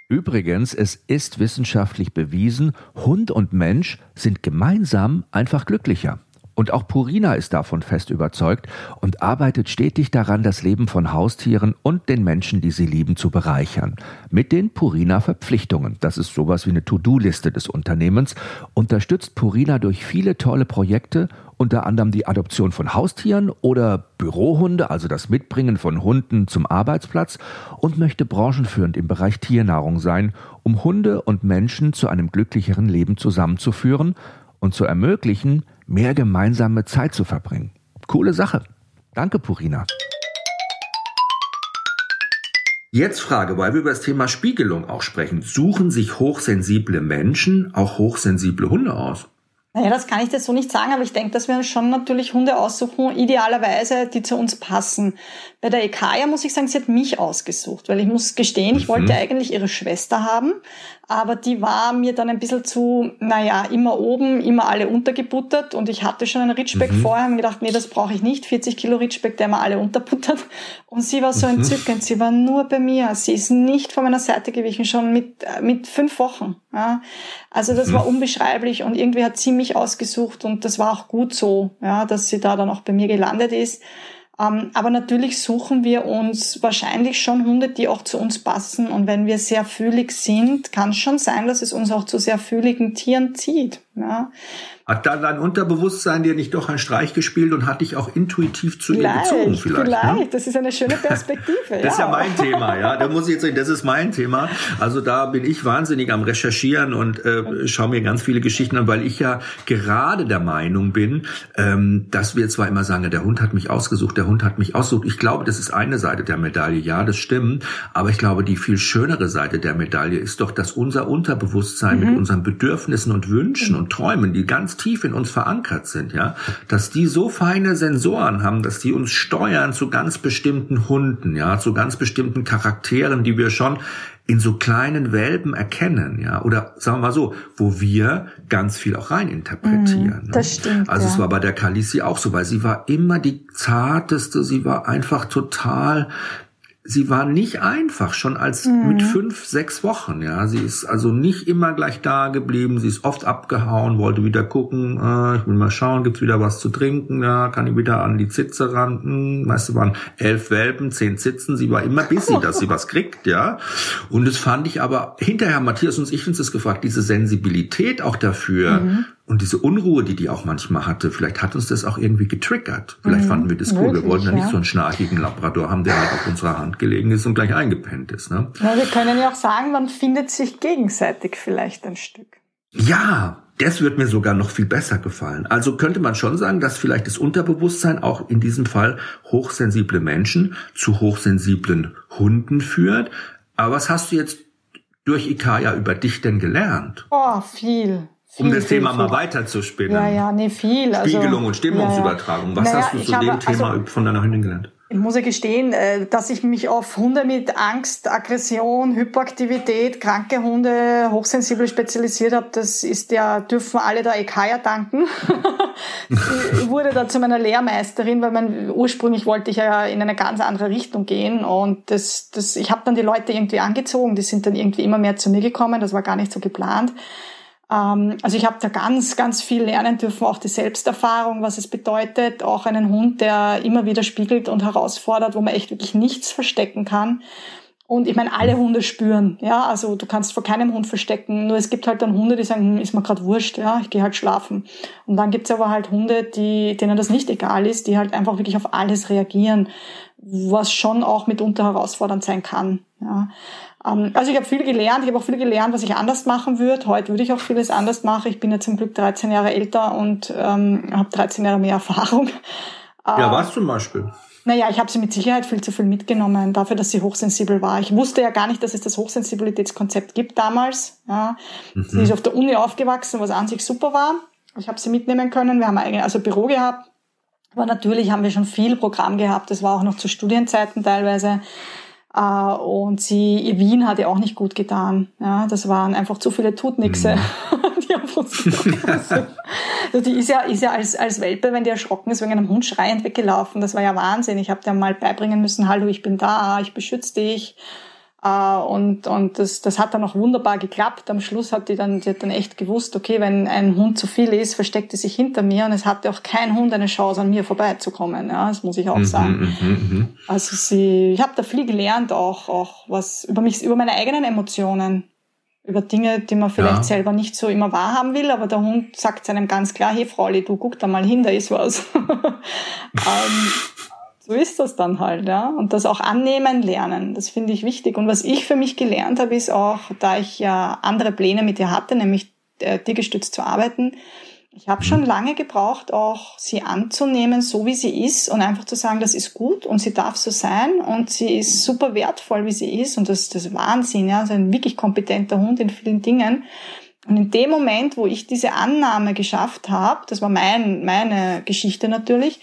Übrigens, es ist wissenschaftlich bewiesen, Hund und Mensch sind gemeinsam einfach glücklicher. Und auch Purina ist davon fest überzeugt und arbeitet stetig daran, das Leben von Haustieren und den Menschen, die sie lieben, zu bereichern. Mit den Purina-Verpflichtungen, das ist sowas wie eine To-Do-Liste des Unternehmens, unterstützt Purina durch viele tolle Projekte unter anderem die Adoption von Haustieren oder Bürohunde, also das Mitbringen von Hunden zum Arbeitsplatz und möchte branchenführend im Bereich Tiernahrung sein, um Hunde und Menschen zu einem glücklicheren Leben zusammenzuführen und zu ermöglichen, mehr gemeinsame Zeit zu verbringen. Coole Sache. Danke, Purina. Jetzt Frage, weil wir über das Thema Spiegelung auch sprechen. Suchen sich hochsensible Menschen auch hochsensible Hunde aus? Naja, das kann ich jetzt so nicht sagen, aber ich denke, dass wir uns schon natürlich Hunde aussuchen, idealerweise, die zu uns passen. Bei der Ekaya muss ich sagen, sie hat mich ausgesucht, weil ich muss gestehen, ich mhm. wollte eigentlich ihre Schwester haben, aber die war mir dann ein bisschen zu, naja, immer oben, immer alle untergebuttert und ich hatte schon einen Ritschbeck mhm. vorher und gedacht, nee, das brauche ich nicht, 40 Kilo Ritschbeck, der immer alle unterbuttert und sie war so mhm. entzückend, sie war nur bei mir, sie ist nicht von meiner Seite gewichen, schon mit, mit fünf Wochen. Ja. Also das mhm. war unbeschreiblich und irgendwie hat sie mich ausgesucht und das war auch gut so, ja, dass sie da dann auch bei mir gelandet ist. Ähm, aber natürlich suchen wir uns wahrscheinlich schon Hunde, die auch zu uns passen. Und wenn wir sehr fühlig sind, kann es schon sein, dass es uns auch zu sehr fühligen Tieren zieht. Ja. Hat da dein Unterbewusstsein dir nicht doch einen Streich gespielt und hat dich auch intuitiv zu vielleicht, ihr gezogen vielleicht? Vielleicht, ne? das ist eine schöne Perspektive. das ja. ist ja mein Thema, ja. Da muss ich jetzt sagen, das ist mein Thema. Also da bin ich wahnsinnig am Recherchieren und äh, schaue mir ganz viele Geschichten an, weil ich ja gerade der Meinung bin, ähm, dass wir zwar immer sagen, der Hund hat mich ausgesucht, der Hund hat mich ausgesucht. Ich glaube, das ist eine Seite der Medaille, ja, das stimmt. Aber ich glaube, die viel schönere Seite der Medaille ist doch, dass unser Unterbewusstsein mhm. mit unseren Bedürfnissen und Wünschen mhm. und Träumen, die ganz tief in uns verankert sind, ja, dass die so feine Sensoren haben, dass die uns steuern zu ganz bestimmten Hunden, ja, zu ganz bestimmten Charakteren, die wir schon in so kleinen Welpen erkennen, ja, oder sagen wir mal so, wo wir ganz viel auch reininterpretieren. Mm, das stimmt. Also ja. es war bei der Kalisi auch so, weil sie war immer die zarteste, sie war einfach total sie war nicht einfach, schon als mhm. mit fünf, sechs Wochen, ja. Sie ist also nicht immer gleich da geblieben, sie ist oft abgehauen, wollte wieder gucken, äh, ich will mal schauen, gibt's wieder was zu trinken, ja, kann ich wieder an die Zitze ran, hm, weißt du, waren elf Welpen, zehn Zitzen, sie war immer busy, dass sie was kriegt, ja. Und das fand ich aber, hinterher, Matthias und ich uns das gefragt, diese Sensibilität auch dafür, mhm. Und diese Unruhe, die die auch manchmal hatte, vielleicht hat uns das auch irgendwie getriggert. Vielleicht mhm, fanden wir das cool. wir wollten ja nicht so einen schnarchigen Labrador haben, der halt auf unserer Hand gelegen ist und gleich eingepennt ist. Ne? Ja, wir können ja auch sagen, man findet sich gegenseitig vielleicht ein Stück. Ja, das wird mir sogar noch viel besser gefallen. Also könnte man schon sagen, dass vielleicht das Unterbewusstsein auch in diesem Fall hochsensible Menschen zu hochsensiblen Hunden führt. Aber was hast du jetzt durch Ikaya über dich denn gelernt? Oh, viel um das viel, Thema viel. mal weiterzuspinnen. Ja, ja, nee, viel. Also, Spiegelung und Stimmungsübertragung. Was naja, hast du zu dem habe, Thema also, von deiner Hündin gelernt? Ich muss ja gestehen, äh, dass ich mich auf Hunde mit Angst, Aggression, Hyperaktivität, kranke Hunde, hochsensibel spezialisiert habe. Das ist ja, dürfen alle der Ekaya danken. ich wurde da zu meiner Lehrmeisterin, weil man ursprünglich wollte ich ja in eine ganz andere Richtung gehen. Und das, das, ich habe dann die Leute irgendwie angezogen. Die sind dann irgendwie immer mehr zu mir gekommen. Das war gar nicht so geplant. Ähm, also ich habe da ganz, ganz viel lernen dürfen, auch die Selbsterfahrung, was es bedeutet, auch einen Hund, der immer wieder spiegelt und herausfordert, wo man echt wirklich nichts verstecken kann. Und ich meine, alle Hunde spüren, ja, also du kannst vor keinem Hund verstecken. Nur es gibt halt dann Hunde, die sagen, hm, ist mir gerade wurscht, ja, ich gehe halt schlafen. Und dann gibt's aber halt Hunde, die, denen das nicht egal ist, die halt einfach wirklich auf alles reagieren, was schon auch mitunter herausfordernd sein kann. Ja. Ähm, also ich habe viel gelernt, ich habe auch viel gelernt, was ich anders machen würde. Heute würde ich auch vieles anders machen. Ich bin ja zum Glück 13 Jahre älter und ähm, habe 13 Jahre mehr Erfahrung. Ja, was zum Beispiel? Naja, ich habe sie mit Sicherheit viel zu viel mitgenommen, dafür, dass sie hochsensibel war. Ich wusste ja gar nicht, dass es das Hochsensibilitätskonzept gibt damals. Ja. Mhm. Sie ist auf der Uni aufgewachsen, was an sich super war. Ich habe sie mitnehmen können. Wir haben ein also Büro gehabt. Aber natürlich haben wir schon viel Programm gehabt. Das war auch noch zu Studienzeiten teilweise. Äh, und sie, Wien hat ihr auch nicht gut getan. Ja, das waren einfach zu viele Tutnixe, mhm. die auf uns also die ist ja, ist ja als, als Welpe, wenn die erschrocken ist, wegen einem Hund schreiend weggelaufen. Das war ja Wahnsinn. Ich habe dir mal beibringen müssen, hallo, ich bin da, ich beschütze dich. Äh, und, und das, das hat dann auch wunderbar geklappt. Am Schluss hat die dann, die hat dann echt gewusst, okay, wenn ein Hund zu viel ist, versteckt sie sich hinter mir und es hatte auch kein Hund eine Chance, an mir vorbeizukommen. Ja, das muss ich auch mhm, sagen. Mhm, mhm, also sie, ich habe da viel gelernt, auch, auch was über mich, über meine eigenen Emotionen über Dinge, die man vielleicht ja. selber nicht so immer wahrhaben will, aber der Hund sagt einem ganz klar, hey Frauli, du guck da mal hin, da ist was. ähm, so ist das dann halt, ja. Und das auch annehmen lernen, das finde ich wichtig. Und was ich für mich gelernt habe, ist auch, da ich ja andere Pläne mit ihr hatte, nämlich äh, tiergestützt zu arbeiten, Ich habe schon lange gebraucht, auch sie anzunehmen, so wie sie ist und einfach zu sagen, das ist gut und sie darf so sein und sie ist super wertvoll, wie sie ist und das, das ist Wahnsinn, ja, also ein wirklich kompetenter Hund in vielen Dingen. Und in dem Moment, wo ich diese Annahme geschafft habe, das war mein, meine Geschichte natürlich,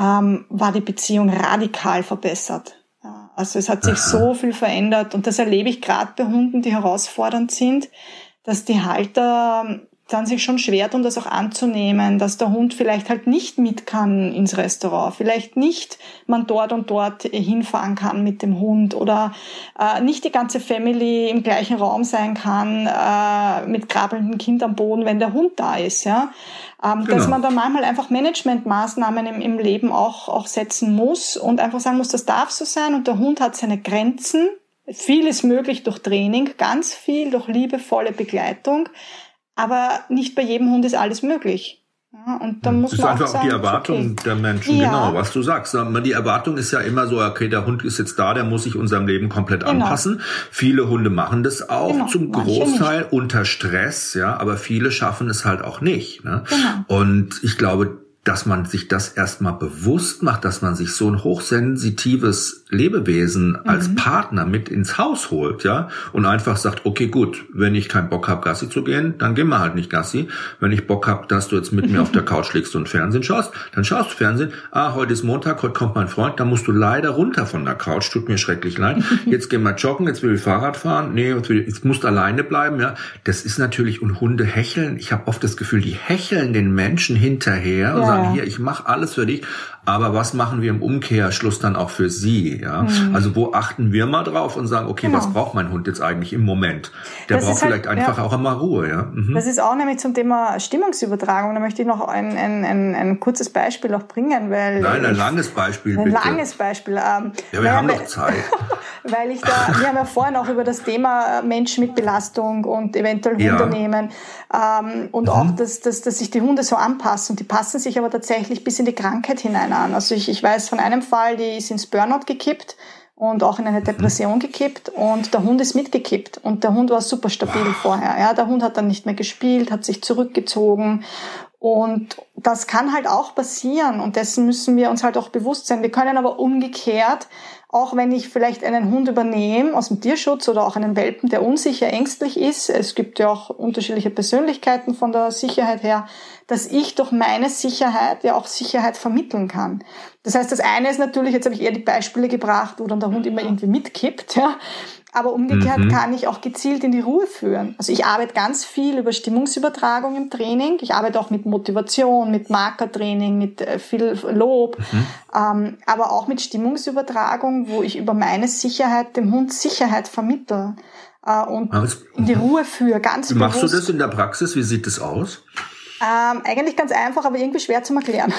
ähm, war die Beziehung radikal verbessert. Ja, also es hat sich so viel verändert und das erlebe ich gerade bei Hunden, die herausfordernd sind, dass die Halter dann sich schon schwer tun, das auch anzunehmen, dass der Hund vielleicht halt nicht mit kann ins Restaurant, vielleicht nicht man dort und dort hinfahren kann mit dem Hund oder äh, nicht die ganze Family im gleichen Raum sein kann äh, mit krabbelndem Kind am Boden, wenn der Hund da ist, ja. Ähm, genau. Dass man da manchmal einfach Managementmaßnahmen im, im Leben auch, auch setzen muss und einfach sagen muss, das darf so sein und der Hund hat seine Grenzen. Viel ist möglich durch Training, ganz viel durch liebevolle Begleitung. Aber nicht bei jedem Hund ist alles möglich. Ja, und dann muss das man ist einfach auch, sagen, die Erwartung okay. der Menschen, ja. genau, was du sagst. Die Erwartung ist ja immer so, okay, der Hund ist jetzt da, der muss sich unserem Leben komplett genau. anpassen. Viele Hunde machen das auch genau. zum Großteil unter Stress, ja, aber viele schaffen es halt auch nicht. Ne? Genau. Und ich glaube, dass man sich das erstmal bewusst macht, dass man sich so ein hochsensitives Lebewesen mhm. als Partner mit ins Haus holt, ja, und einfach sagt, okay, gut, wenn ich keinen Bock habe, Gassi zu gehen, dann gehen wir halt nicht Gassi. Wenn ich Bock habe, dass du jetzt mit mir auf der Couch liegst und Fernsehen schaust, dann schaust du Fernsehen. Ah, heute ist Montag, heute kommt mein Freund, dann musst du leider runter von der Couch, tut mir schrecklich leid. Jetzt gehen wir joggen, jetzt will ich Fahrrad fahren, nee, jetzt musst du alleine bleiben, ja. Das ist natürlich, und Hunde hecheln, ich habe oft das Gefühl, die hecheln den Menschen hinterher ja sagen, hier, ich mache alles für dich, aber was machen wir im Umkehrschluss dann auch für sie? Ja? Mhm. Also wo achten wir mal drauf und sagen, okay, genau. was braucht mein Hund jetzt eigentlich im Moment? Der das braucht halt, vielleicht einfach ja. auch einmal Ruhe. Ja? Mhm. Das ist auch nämlich zum Thema Stimmungsübertragung. Da möchte ich noch ein, ein, ein, ein kurzes Beispiel auch bringen, weil nein, ein langes Beispiel. Ein bitte. langes Beispiel. Ähm, ja, wir haben noch Zeit. weil ich da, wir haben ja vorhin auch über das Thema Menschen mit Belastung und eventuell Hunde ja. nehmen ähm, und mhm. auch, dass, dass, dass sich die Hunde so anpassen. Die passen sich aber tatsächlich bis in die Krankheit hinein an. Also ich, ich weiß von einem Fall, die ist ins Burnout gekippt und auch in eine Depression gekippt und der Hund ist mitgekippt und der Hund war super stabil wow. vorher. Ja, der Hund hat dann nicht mehr gespielt, hat sich zurückgezogen und das kann halt auch passieren und dessen müssen wir uns halt auch bewusst sein. Wir können aber umgekehrt auch wenn ich vielleicht einen Hund übernehme aus dem Tierschutz oder auch einen Welpen, der unsicher, ängstlich ist, es gibt ja auch unterschiedliche Persönlichkeiten von der Sicherheit her, dass ich durch meine Sicherheit ja auch Sicherheit vermitteln kann. Das heißt, das eine ist natürlich, jetzt habe ich eher die Beispiele gebracht, wo dann der Hund immer irgendwie mitkippt, ja. Aber umgekehrt mhm. kann ich auch gezielt in die Ruhe führen. Also ich arbeite ganz viel über Stimmungsübertragung im Training. Ich arbeite auch mit Motivation, mit Markertraining, mit äh, viel Lob, mhm. ähm, aber auch mit Stimmungsübertragung, wo ich über meine Sicherheit dem Hund Sicherheit vermittle äh, und in die Ruhe führe. Ganz Wie machst du das in der Praxis? Wie sieht das aus? Ähm, eigentlich ganz einfach, aber irgendwie schwer zu erklären.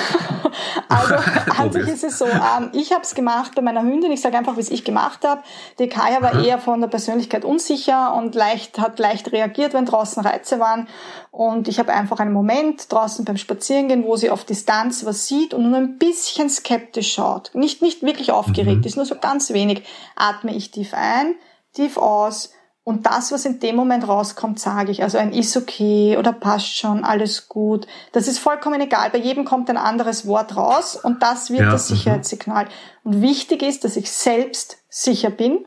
also an sich ist es so, ähm, ich habe es gemacht bei meiner Hündin, ich sage einfach, wie es ich gemacht habe. Die Kaya war eher von der Persönlichkeit unsicher und leicht hat leicht reagiert, wenn draußen Reize waren. Und ich habe einfach einen Moment draußen beim Spazierengehen, wo sie auf Distanz was sieht und nur ein bisschen skeptisch schaut. Nicht, nicht wirklich aufgeregt mhm. ist, nur so ganz wenig. Atme ich tief ein, tief aus und das, was in dem Moment rauskommt, sage ich. Also ein ist okay oder passt schon, alles gut. Das ist vollkommen egal. Bei jedem kommt ein anderes Wort raus und das wird ja, das mhm. Sicherheitssignal. Und wichtig ist, dass ich selbst sicher bin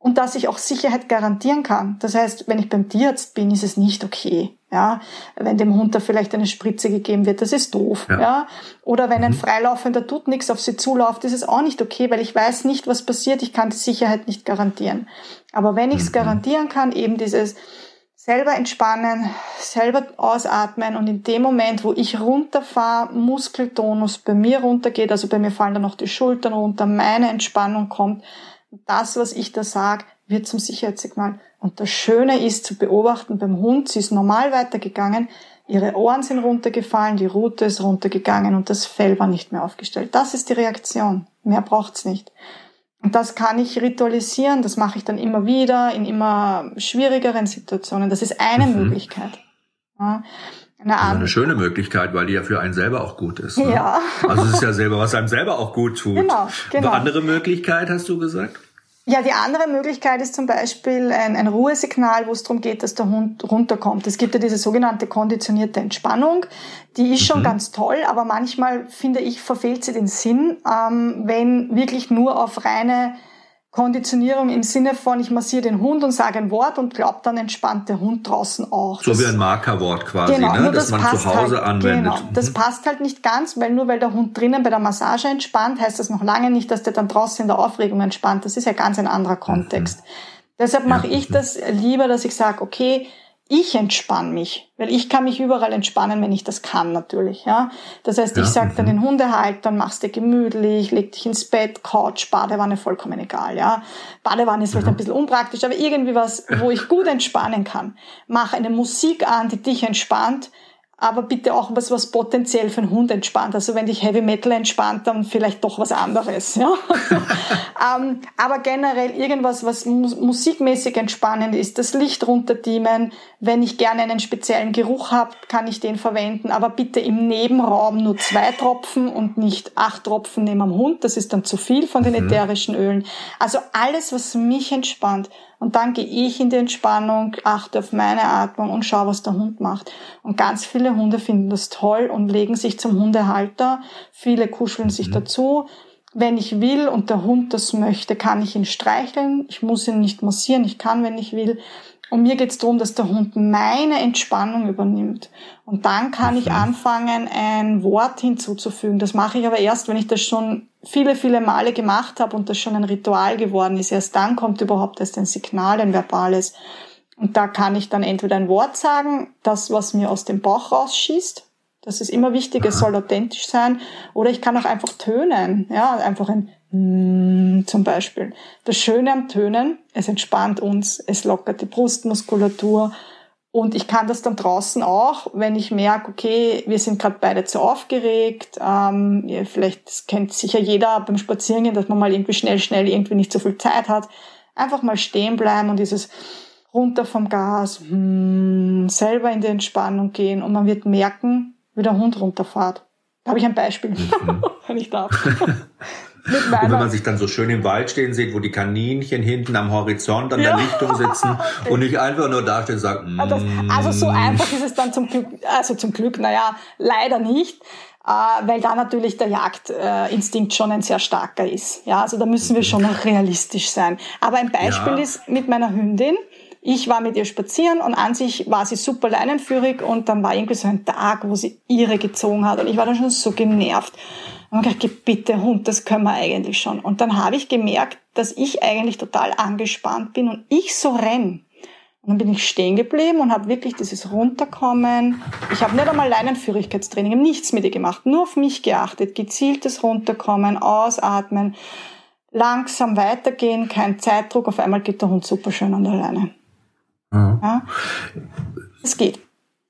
und dass ich auch Sicherheit garantieren kann. Das heißt, wenn ich beim Tierarzt bin, ist es nicht okay. Ja, wenn dem Hund da vielleicht eine Spritze gegeben wird, das ist doof. Ja. ja? Oder wenn ein mhm. Freilaufender tut nichts auf sie zulauft, ist es auch nicht okay, weil ich weiß nicht, was passiert. Ich kann die Sicherheit nicht garantieren. Aber wenn ich es mhm. garantieren kann, eben dieses selber entspannen, selber ausatmen und in dem Moment, wo ich runterfahre, Muskeltonus bei mir runtergeht, also bei mir fallen dann noch die Schultern runter, meine Entspannung kommt, das, was ich da sage, wird zum Sicherheitssignal. Und das Schöne ist zu beobachten beim Hund, sie ist normal weitergegangen, ihre Ohren sind runtergefallen, die Rute ist runtergegangen und das Fell war nicht mehr aufgestellt. Das ist die Reaktion. Mehr braucht's nicht. Und das kann ich ritualisieren, das mache ich dann immer wieder in immer schwierigeren Situationen. Das ist eine mhm. Möglichkeit. Ja. Eine, also eine schöne Möglichkeit, weil die ja für einen selber auch gut ist. Ne? Ja. Also es ist ja selber, was einem selber auch gut tut. Genau, genau. Eine andere Möglichkeit hast du gesagt? Ja, die andere Möglichkeit ist zum Beispiel ein, ein Ruhesignal, wo es darum geht, dass der Hund runterkommt. Es gibt ja diese sogenannte konditionierte Entspannung. Die ist schon mhm. ganz toll, aber manchmal, finde ich, verfehlt sie den Sinn, ähm, wenn wirklich nur auf reine Konditionierung im Sinne von, ich massiere den Hund und sage ein Wort und glaubt dann entspannt der Hund draußen auch. So das, wie ein Markerwort quasi, genau, ne? das, das man zu Hause halt, anwendet. Genau, das mhm. passt halt nicht ganz, weil nur weil der Hund drinnen bei der Massage entspannt, heißt das noch lange nicht, dass der dann draußen in der Aufregung entspannt. Das ist ja ganz ein anderer Kontext. Mhm. Deshalb mache ja. ich das lieber, dass ich sage, okay, ich entspanne mich, weil ich kann mich überall entspannen, wenn ich das kann natürlich. Ja, das heißt, ja, ich sage dann mhm. den Hundehaltern, mach's dir gemütlich, leg dich ins Bett, Couch, Badewanne, vollkommen egal. Ja, Badewanne ist vielleicht ein bisschen unpraktisch, aber irgendwie was, wo ich gut entspannen kann. Mach eine Musik an, die dich entspannt aber bitte auch was, was potenziell für einen Hund entspannt. Also wenn dich Heavy Metal entspannt, dann vielleicht doch was anderes. Ja? ähm, aber generell irgendwas, was musikmäßig entspannend ist, das Licht runterdiemen. Wenn ich gerne einen speziellen Geruch habe, kann ich den verwenden. Aber bitte im Nebenraum nur zwei Tropfen und nicht acht Tropfen neben dem Hund. Das ist dann zu viel von den mhm. ätherischen Ölen. Also alles, was mich entspannt. Und dann gehe ich in die Entspannung, achte auf meine Atmung und schaue, was der Hund macht. Und ganz viele Hunde finden das toll und legen sich zum Hundehalter. Viele kuscheln sich mhm. dazu. Wenn ich will und der Hund das möchte, kann ich ihn streicheln. Ich muss ihn nicht massieren. Ich kann, wenn ich will. Und mir geht es darum, dass der Hund meine Entspannung übernimmt. Und dann kann ich anfangen, ein Wort hinzuzufügen. Das mache ich aber erst, wenn ich das schon viele, viele Male gemacht habe und das schon ein Ritual geworden ist. Erst dann kommt überhaupt erst ein Signal, ein verbales. Und da kann ich dann entweder ein Wort sagen, das, was mir aus dem Bauch rausschießt. Das ist immer wichtig, es soll authentisch sein. Oder ich kann auch einfach tönen. Ja, einfach ein Mm, zum Beispiel. Das Schöne am Tönen, es entspannt uns, es lockert die Brustmuskulatur und ich kann das dann draußen auch, wenn ich merke, okay, wir sind gerade beide zu aufgeregt. Ähm, vielleicht kennt sicher jeder beim Spazierengehen, dass man mal irgendwie schnell, schnell irgendwie nicht so viel Zeit hat. Einfach mal stehen bleiben und dieses runter vom Gas, mm, selber in die Entspannung gehen und man wird merken, wie der Hund runterfährt. Da habe ich ein Beispiel, mhm. wenn ich darf. und wenn man sich dann so schön im Wald stehen sieht, wo die Kaninchen hinten am Horizont an der Lichtung sitzen und nicht einfach nur da stehen und sagen, mm. Also so einfach ist es dann zum Glück, also zum Glück, naja, leider nicht. Äh, weil da natürlich der Jagdinstinkt schon ein sehr starker ist. Ja, also da müssen wir schon noch realistisch sein. Aber ein Beispiel ja. ist mit meiner Hündin. Ich war mit ihr spazieren und an sich war sie super leinenführig und dann war irgendwie so ein Tag, wo sie ihre gezogen hat und ich war dann schon so genervt. Und ich gedacht, bitte Hund, das können wir eigentlich schon. Und dann habe ich gemerkt, dass ich eigentlich total angespannt bin und ich so renn. Und dann bin ich stehen geblieben und habe wirklich dieses Runterkommen. Ich habe nicht einmal Leinenführigkeitstraining, nichts mit ihr gemacht, nur auf mich geachtet, gezieltes Runterkommen, ausatmen, langsam weitergehen, kein Zeitdruck. Auf einmal geht der Hund super schön an der Leine. Mhm. Ja? Es geht.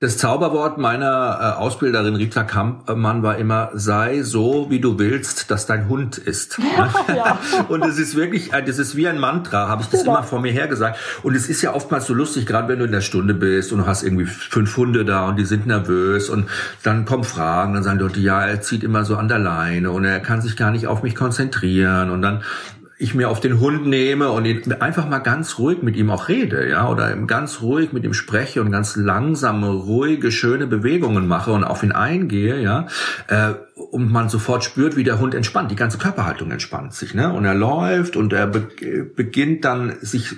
Das Zauberwort meiner äh, Ausbilderin Rita Kampmann war immer, sei so, wie du willst, dass dein Hund ist. Ja, ja. Und es ist wirklich, das ist wie ein Mantra, habe ich das genau. immer vor mir hergesagt. Und es ist ja oftmals so lustig, gerade wenn du in der Stunde bist und du hast irgendwie fünf Hunde da und die sind nervös und dann kommen Fragen, dann sagen die Leute, ja, er zieht immer so an der Leine und er kann sich gar nicht auf mich konzentrieren und dann ich mir auf den Hund nehme und ihn einfach mal ganz ruhig mit ihm auch rede, ja, oder ganz ruhig mit ihm spreche und ganz langsame, ruhige, schöne Bewegungen mache und auf ihn eingehe, ja, äh, und man sofort spürt, wie der Hund entspannt, die ganze Körperhaltung entspannt sich, ne, und er läuft und er be beginnt dann sich,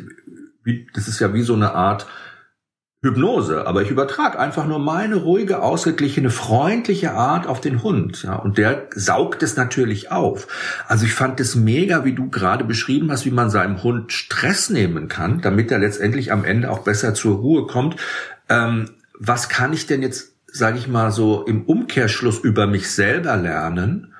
wie, das ist ja wie so eine Art Hypnose, aber ich übertrage einfach nur meine ruhige, ausgeglichene, freundliche Art auf den Hund. Ja, und der saugt es natürlich auf. Also ich fand es mega, wie du gerade beschrieben hast, wie man seinem Hund Stress nehmen kann, damit er letztendlich am Ende auch besser zur Ruhe kommt. Ähm, was kann ich denn jetzt, sage ich mal so, im Umkehrschluss über mich selber lernen?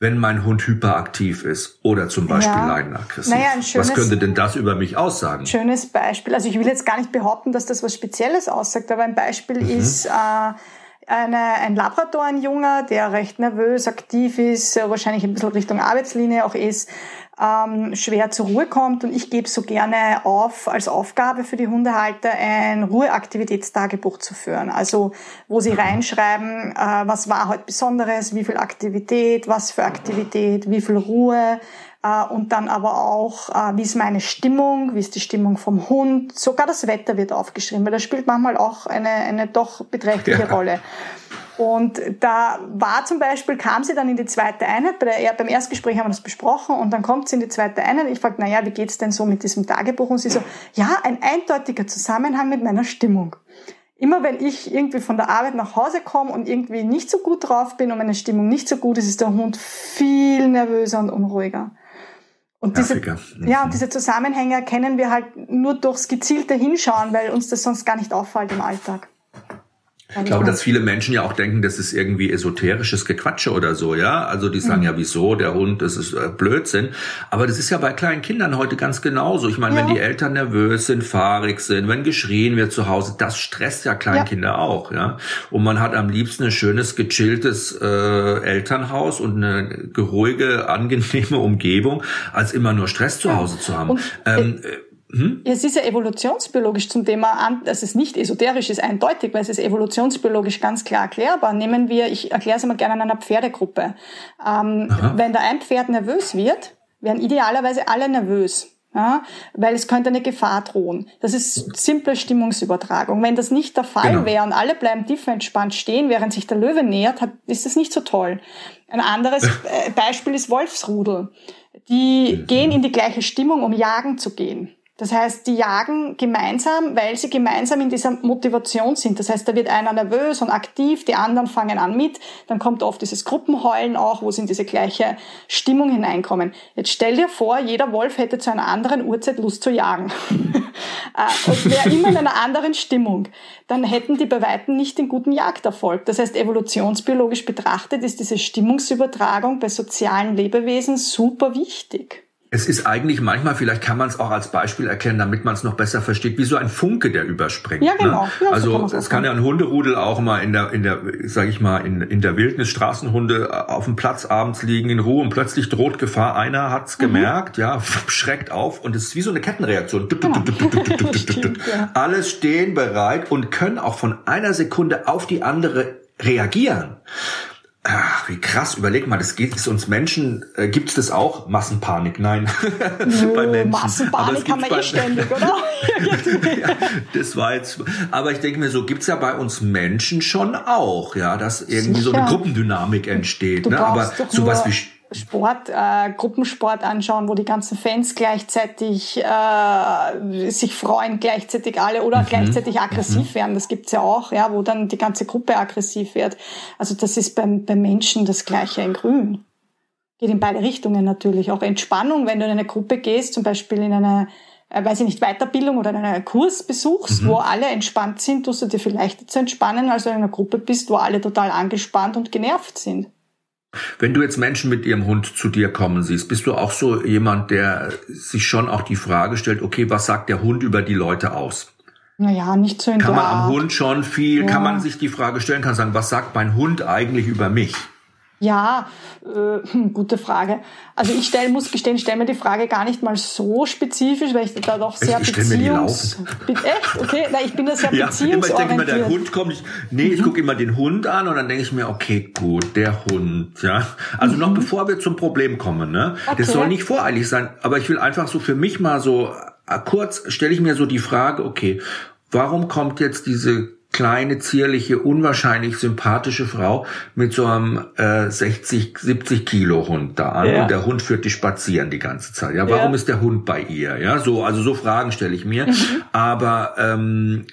Wenn mein Hund hyperaktiv ist oder zum Beispiel ja. leidenaggressiv. Naja, schönes, was könnte denn das über mich aussagen? Schönes Beispiel. Also ich will jetzt gar nicht behaupten, dass das was Spezielles aussagt, aber ein Beispiel mhm. ist äh, eine, ein Labrador, ein Junger, der recht nervös, aktiv ist, wahrscheinlich ein bisschen Richtung Arbeitslinie auch ist, ähm, schwer zur Ruhe kommt. Und ich gebe so gerne auf, als Aufgabe für die Hundehalter ein Ruheaktivitätstagebuch zu führen. Also wo sie reinschreiben, äh, was war heute Besonderes, wie viel Aktivität, was für Aktivität, wie viel Ruhe, und dann aber auch, äh, wie ist meine Stimmung, wie ist die Stimmung vom Hund, sogar das Wetter wird aufgeschrieben, weil das spielt manchmal auch eine, eine doch beträchtliche ja. Rolle. Und da war zum Beispiel, kam sie dann in die zweite Einheit, bei der, beim Erstgespräch haben wir das besprochen und dann kommt sie in die zweite Einheit. Ich frage, naja, wie geht's denn so mit diesem Tagebuch? Und sie so, ja, ein eindeutiger Zusammenhang mit meiner Stimmung. Immer wenn ich irgendwie von der Arbeit nach Hause komme und irgendwie nicht so gut drauf bin und meine Stimmung nicht so gut ist, ist der Hund viel nervöser und unruhiger. Und diese, mhm. ja, und diese Zusammenhänge erkennen wir halt nur durchs gezielte Hinschauen, weil uns das sonst gar nicht auffällt im Alltag. Ich glaube, dass viele Menschen ja auch denken, das ist irgendwie esoterisches Gequatsche oder so, ja. Also die sagen mhm. ja, wieso, der Hund, das ist äh, Blödsinn. Aber das ist ja bei kleinen Kindern heute ganz genauso. Ich meine, ja. wenn die Eltern nervös sind, fahrig sind, wenn geschrien wird zu Hause, das stresst ja Kleinkinder ja. auch, ja. Und man hat am liebsten ein schönes, gechilltes äh, Elternhaus und eine geruhige, angenehme Umgebung, als immer nur Stress zu Hause zu haben. Und, ähm, äh, hm? Es ist ja evolutionsbiologisch zum Thema, dass es nicht esoterisch ist, eindeutig, weil es ist evolutionsbiologisch ganz klar erklärbar. Nehmen wir, ich erkläre es immer gerne an einer Pferdegruppe. Ähm, wenn da ein Pferd nervös wird, werden idealerweise alle nervös. Ja, weil es könnte eine Gefahr drohen. Das ist simple Stimmungsübertragung. Wenn das nicht der Fall genau. wäre und alle bleiben tiefenentspannt stehen, während sich der Löwe nähert, hat, ist das nicht so toll. Ein anderes äh, Beispiel ist Wolfsrudel. Die mhm. gehen in die gleiche Stimmung, um jagen zu gehen. Das heißt, die jagen gemeinsam, weil sie gemeinsam in dieser Motivation sind. Das heißt, da wird einer nervös und aktiv, die anderen fangen an mit. Dann kommt oft dieses Gruppenheulen auch, wo sie in diese gleiche Stimmung hineinkommen. Jetzt stell dir vor, jeder Wolf hätte zu einer anderen Uhrzeit Lust zu jagen. Äh, und wäre immer in einer anderen Stimmung. Dann hätten die bei Weitem nicht den guten Jagderfolg. Das heißt, evolutionsbiologisch betrachtet ist diese Stimmungsübertragung bei sozialen Lebewesen super wichtig. Es ist eigentlich manchmal, vielleicht kann man es auch als Beispiel erkennen, damit man es noch besser versteht, wie so ein Funke, der überspringt. Ja, genau. Ne? Ja, also so es kann ja ein Hunderudel auch mal in der, in der, sag ich mal, in, in der Wildnis Straßenhunde äh, auf dem Platz abends liegen in Ruhe und plötzlich droht Gefahr. Einer hat's mhm. gemerkt, ja, schreckt auf und es ist wie so eine Kettenreaktion. Alles stehen bereit und können auch von einer Sekunde auf die andere reagieren. Ach, wie krass, überleg mal, das geht es uns Menschen, äh, gibt es das auch? Massenpanik? Nein. Nö, bei Menschen. Massenpanik haben wir eh ständig, oder? ja, das war jetzt, aber ich denke mir so, gibt's ja bei uns Menschen schon auch, ja, dass irgendwie Sicher. so eine Gruppendynamik entsteht. ne? Aber sowas wie Sport, äh, Gruppensport anschauen, wo die ganzen Fans gleichzeitig äh, sich freuen, gleichzeitig alle oder mhm. gleichzeitig aggressiv mhm. werden. Das gibt's ja auch, ja, wo dann die ganze Gruppe aggressiv wird. Also das ist beim, beim Menschen das Gleiche in Grün. Geht in beide Richtungen natürlich. Auch Entspannung, wenn du in eine Gruppe gehst, zum Beispiel in eine äh, weiß ich nicht, Weiterbildung oder einen Kurs besuchst, mhm. wo alle entspannt sind, tust du dir viel leichter zu entspannen, als du in einer Gruppe bist, wo alle total angespannt und genervt sind. Wenn du jetzt Menschen mit ihrem Hund zu dir kommen siehst, bist du auch so jemand, der sich schon auch die Frage stellt, okay, was sagt der Hund über die Leute aus? Naja, nicht so in Kann man am Hund schon viel, ja. kann man sich die Frage stellen, kann sagen, was sagt mein Hund eigentlich über mich? Ja, äh, gute Frage. Also ich stell, muss gestehen, stelle mir die Frage gar nicht mal so spezifisch, weil ich da doch sehr ich Beziehungs... Die Echt? Okay, na, ich bin da sehr ja, beziehungsorientiert. Ich denke immer, der Hund kommt, ich, nee, mhm. ich gucke immer den Hund an und dann denke ich mir, okay, gut, der Hund, ja. Also mhm. noch bevor wir zum Problem kommen, ne. Okay. Das soll nicht voreilig sein, aber ich will einfach so für mich mal so, äh, kurz stelle ich mir so die Frage, okay, warum kommt jetzt diese kleine, zierliche, unwahrscheinlich sympathische Frau mit so einem äh, 60, 70 Kilo Hund da an ja. und der Hund führt die spazieren die ganze Zeit. Ja, warum ja. ist der Hund bei ihr? Ja, so, also so Fragen stelle ich mir. Mhm. Aber ähm,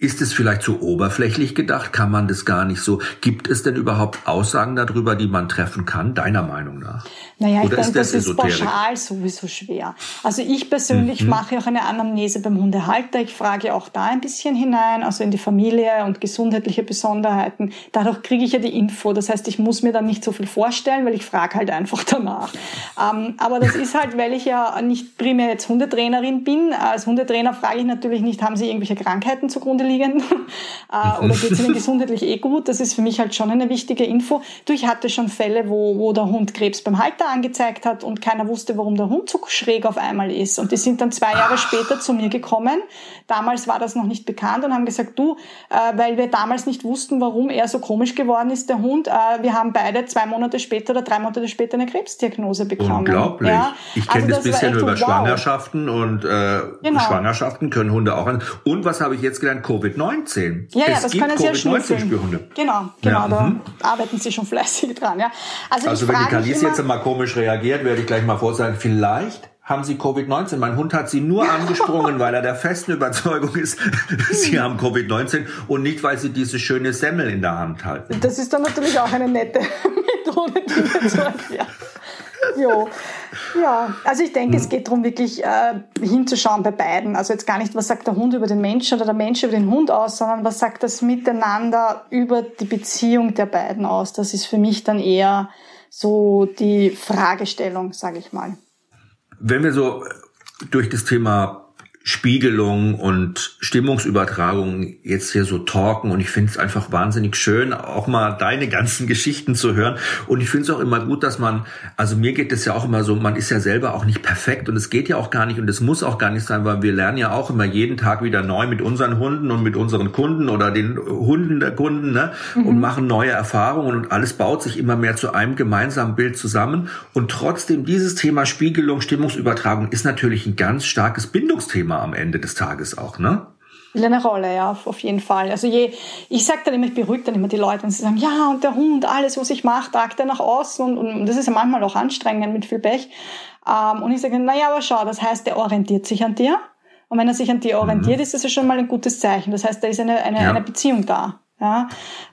ist es vielleicht zu oberflächlich gedacht? Kann man das gar nicht so? Gibt es denn überhaupt Aussagen darüber, die man treffen kann, deiner Meinung nach? Naja, ich denke, das, das ist pauschal sowieso schwer. Also ich persönlich mhm. mache auch eine Anamnese beim Hundehalter. Ich frage auch da ein bisschen hinein, also in die Familie und gesundheitliche Besonderheiten. Dadurch kriege ich ja die Info. Das heißt, ich muss mir dann nicht so viel vorstellen, weil ich frage halt einfach danach. Ähm, aber das ist halt, weil ich ja nicht primär jetzt Hundetrainerin bin. Als Hundetrainer frage ich natürlich nicht, haben Sie irgendwelche Krankheiten zugrunde liegen äh, oder geht es ihnen gesundheitlich eh gut. Das ist für mich halt schon eine wichtige Info. Du, ich hatte schon Fälle, wo, wo der Hund Krebs beim Halter angezeigt hat und keiner wusste, warum der Hund so schräg auf einmal ist. Und die sind dann zwei Jahre später zu mir gekommen. Damals war das noch nicht bekannt und haben gesagt, du, äh, weil wir damals nicht wussten, warum er so komisch geworden ist, der Hund. Äh, wir haben beide zwei Monate später oder drei Monate später eine Krebsdiagnose bekommen. Unglaublich. Ja? Ich kenne also das bisher nur über wow. Schwangerschaften und äh, genau. Schwangerschaften können Hunde auch. Und was habe ich jetzt gelernt? Covid-19. Ja, ja, es das können Sie ja schnüffeln. Genau, genau, ja, da mhm. arbeiten Sie schon fleißig dran. Ja. Also, also wenn die Kalis jetzt mal komisch reagiert, werde ich gleich mal vorsagen, vielleicht haben sie Covid-19. Mein Hund hat sie nur angesprungen, weil er der festen Überzeugung ist, sie haben Covid-19 und nicht, weil sie diese schöne Semmel in der Hand halten. Das ist dann natürlich auch eine nette Methode, die zu erklären. Jo. Ja, also ich denke, es hm. geht darum, wirklich äh, hinzuschauen bei beiden. Also jetzt gar nicht, was sagt der Hund über den Menschen oder der Mensch über den Hund aus, sondern was sagt das Miteinander über die Beziehung der beiden aus. Das ist für mich dann eher so die Fragestellung, sage ich mal. Wenn wir so durch das Thema Spiegelung und Stimmungsübertragung jetzt hier so talken und ich finde es einfach wahnsinnig schön, auch mal deine ganzen Geschichten zu hören und ich finde es auch immer gut, dass man, also mir geht es ja auch immer so, man ist ja selber auch nicht perfekt und es geht ja auch gar nicht und es muss auch gar nicht sein, weil wir lernen ja auch immer jeden Tag wieder neu mit unseren Hunden und mit unseren Kunden oder den Hunden der Kunden ne? Mhm. und machen neue Erfahrungen und alles baut sich immer mehr zu einem gemeinsamen Bild zusammen und trotzdem dieses Thema Spiegelung, Stimmungsübertragung ist natürlich ein ganz starkes Bindungsthema am Ende des Tages auch, ne? eine Rolle, ja, auf jeden Fall. Also je, ich sage dann immer, ich beruhige dann immer die Leute, wenn sie sagen, ja, und der Hund, alles, was ich mache, tragt er nach außen und, und das ist ja manchmal auch anstrengend mit viel Pech. Ähm, und ich sage, naja, aber schau, das heißt, er orientiert sich an dir. Und wenn er sich an dir orientiert, mhm. ist das ja schon mal ein gutes Zeichen. Das heißt, da ist eine, eine, ja. eine Beziehung da. Ja,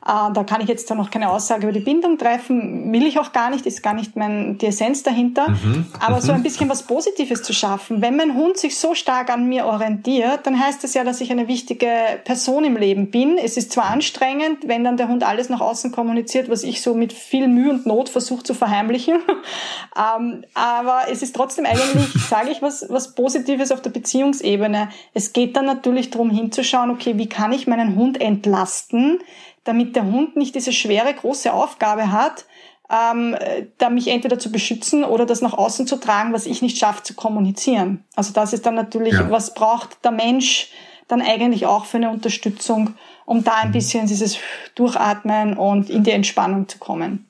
äh, da kann ich jetzt noch keine Aussage über die Bindung treffen, will ich auch gar nicht, ist gar nicht mein, die Essenz dahinter. Mhm, Aber so mhm. ein bisschen was Positives zu schaffen. Wenn mein Hund sich so stark an mir orientiert, dann heißt das ja, dass ich eine wichtige Person im Leben bin. Es ist zwar anstrengend, wenn dann der Hund alles nach außen kommuniziert, was ich so mit viel Mühe und Not versuche zu verheimlichen. ähm, aber es ist trotzdem eigentlich, sage ich, was, was Positives auf der Beziehungsebene. Es geht dann natürlich darum hinzuschauen, okay, wie kann ich meinen Hund entlasten? Damit der Hund nicht diese schwere, große Aufgabe hat, ähm, da mich entweder zu beschützen oder das nach außen zu tragen, was ich nicht schaffe zu kommunizieren. Also das ist dann natürlich, ja. was braucht der Mensch dann eigentlich auch für eine Unterstützung, um da ein mhm. bisschen dieses Durchatmen und in die Entspannung zu kommen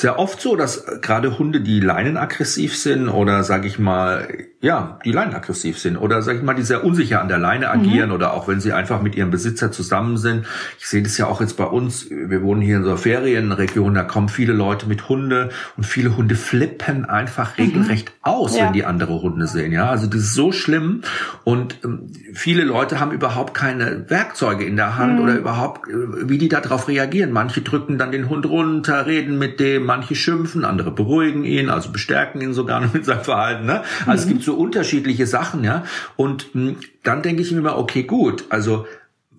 sehr oft so, dass gerade Hunde, die leinenaggressiv sind oder sage ich mal, ja, die leinenaggressiv sind oder sage ich mal, die sehr unsicher an der Leine agieren mhm. oder auch wenn sie einfach mit ihrem Besitzer zusammen sind. Ich sehe das ja auch jetzt bei uns. Wir wohnen hier in so einer Ferienregion, da kommen viele Leute mit Hunde und viele Hunde flippen einfach mhm. regelrecht aus, ja. wenn die andere Hunde sehen. Ja, also das ist so schlimm und ähm, viele Leute haben überhaupt keine Werkzeuge in der Hand mhm. oder überhaupt, äh, wie die darauf reagieren. Manche drücken dann den Hund runter, reden mit dem manche schimpfen, andere beruhigen ihn, also bestärken ihn sogar noch mit seinem Verhalten. Ne? Also mhm. es gibt so unterschiedliche Sachen, ja. Und mh, hm, dann denke ich mir immer, okay, gut, also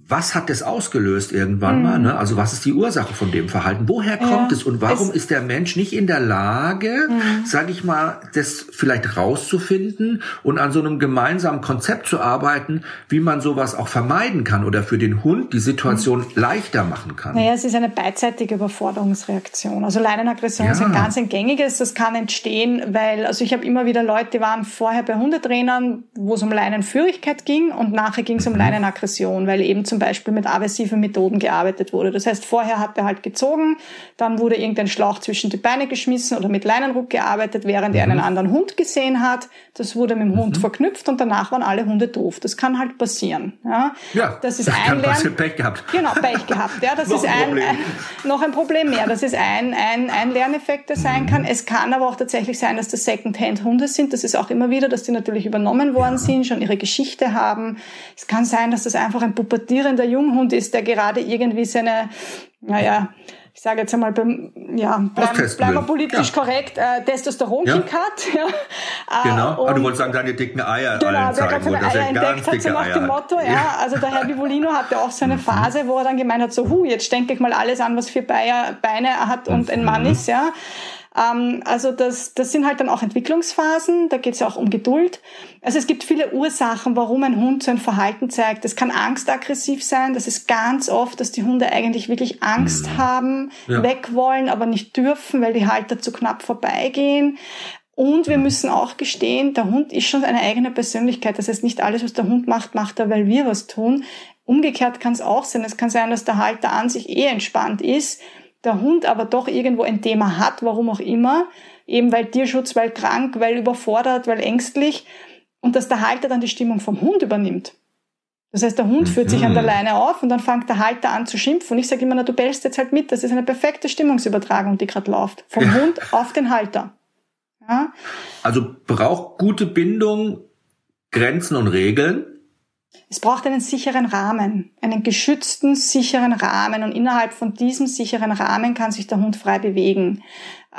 was hat das ausgelöst irgendwann mhm. mal? Ne? Also was ist die Ursache von dem Verhalten? Woher kommt ja, es und warum es ist der Mensch nicht in der Lage, mhm. sage ich mal, das vielleicht rauszufinden und an so einem gemeinsamen Konzept zu arbeiten, wie man sowas auch vermeiden kann oder für den Hund die Situation mhm. leichter machen kann? Naja, es ist eine beidseitige Überforderungsreaktion. Also Leinenaggression ja. ist ein ganz ein gängiges. Das kann entstehen, weil also ich habe immer wieder Leute, die waren vorher bei Hundetrainern, wo es um Leinenführigkeit ging und nachher ging es um mhm. Leinenaggression, weil eben zum zum Beispiel mit aversiven Methoden gearbeitet wurde. Das heißt, vorher hat er halt gezogen, dann wurde irgendein Schlauch zwischen die Beine geschmissen oder mit Leinenruck gearbeitet, während mhm. er einen anderen Hund gesehen hat. Das wurde mit dem Hund mhm. verknüpft und danach waren alle Hunde doof. Das kann halt passieren. Ja, ja das ist ein Lern Pech gehabt. Genau, Pech gehabt. Ja, das ist ein, ein, noch ein Problem mehr. Das ist ein, ein, ein Lerneffekt, der sein mhm. kann. Es kann aber auch tatsächlich sein, dass das Second-Hand-Hunde sind. Das ist auch immer wieder, dass die natürlich übernommen worden ja. sind, schon ihre Geschichte haben. Es kann sein, dass das einfach ein pubertierender der Junghund ist, der gerade irgendwie seine, naja, ich sage jetzt einmal, beim, ja, bleiben, bleiben wir politisch ja. korrekt, äh, Testosteronkick ja. hat. Ja. Äh, genau, aber du wolltest sagen, deine dicken Eier genau, allen zeigen wollte, dass er ganz hat, dicke so nach dem Motto, ja. ja. Also der Herr Bivolino hatte auch so eine mhm. Phase, wo er dann gemeint hat, so, hu, jetzt denke ich mal alles an, was vier Beine hat und ein Mann mhm. ist, ja. Ähm, also das, das sind halt dann auch Entwicklungsphasen, da geht es ja auch um Geduld. Also es gibt viele Ursachen, warum ein Hund so ein Verhalten zeigt. Das kann angstaggressiv sein, das ist ganz oft, dass die Hunde eigentlich wirklich Angst mhm. haben, ja. weg wollen, aber nicht dürfen, weil die Halter zu knapp vorbeigehen. Und wir müssen auch gestehen, der Hund ist schon eine eigene Persönlichkeit. Das heißt, nicht alles, was der Hund macht, macht er, weil wir was tun. Umgekehrt kann es auch sein. Es kann sein, dass der Halter an sich eh entspannt ist, der Hund aber doch irgendwo ein Thema hat, warum auch immer, eben weil Tierschutz, weil krank, weil überfordert, weil ängstlich, und dass der Halter dann die Stimmung vom Hund übernimmt. Das heißt, der Hund führt sich an der mhm. Leine auf und dann fängt der Halter an zu schimpfen. Und ich sage immer, na, du bellst jetzt halt mit. Das ist eine perfekte Stimmungsübertragung, die gerade läuft. Vom ja. Hund auf den Halter. Ja? Also braucht gute Bindung Grenzen und Regeln. Es braucht einen sicheren Rahmen, einen geschützten, sicheren Rahmen und innerhalb von diesem sicheren Rahmen kann sich der Hund frei bewegen.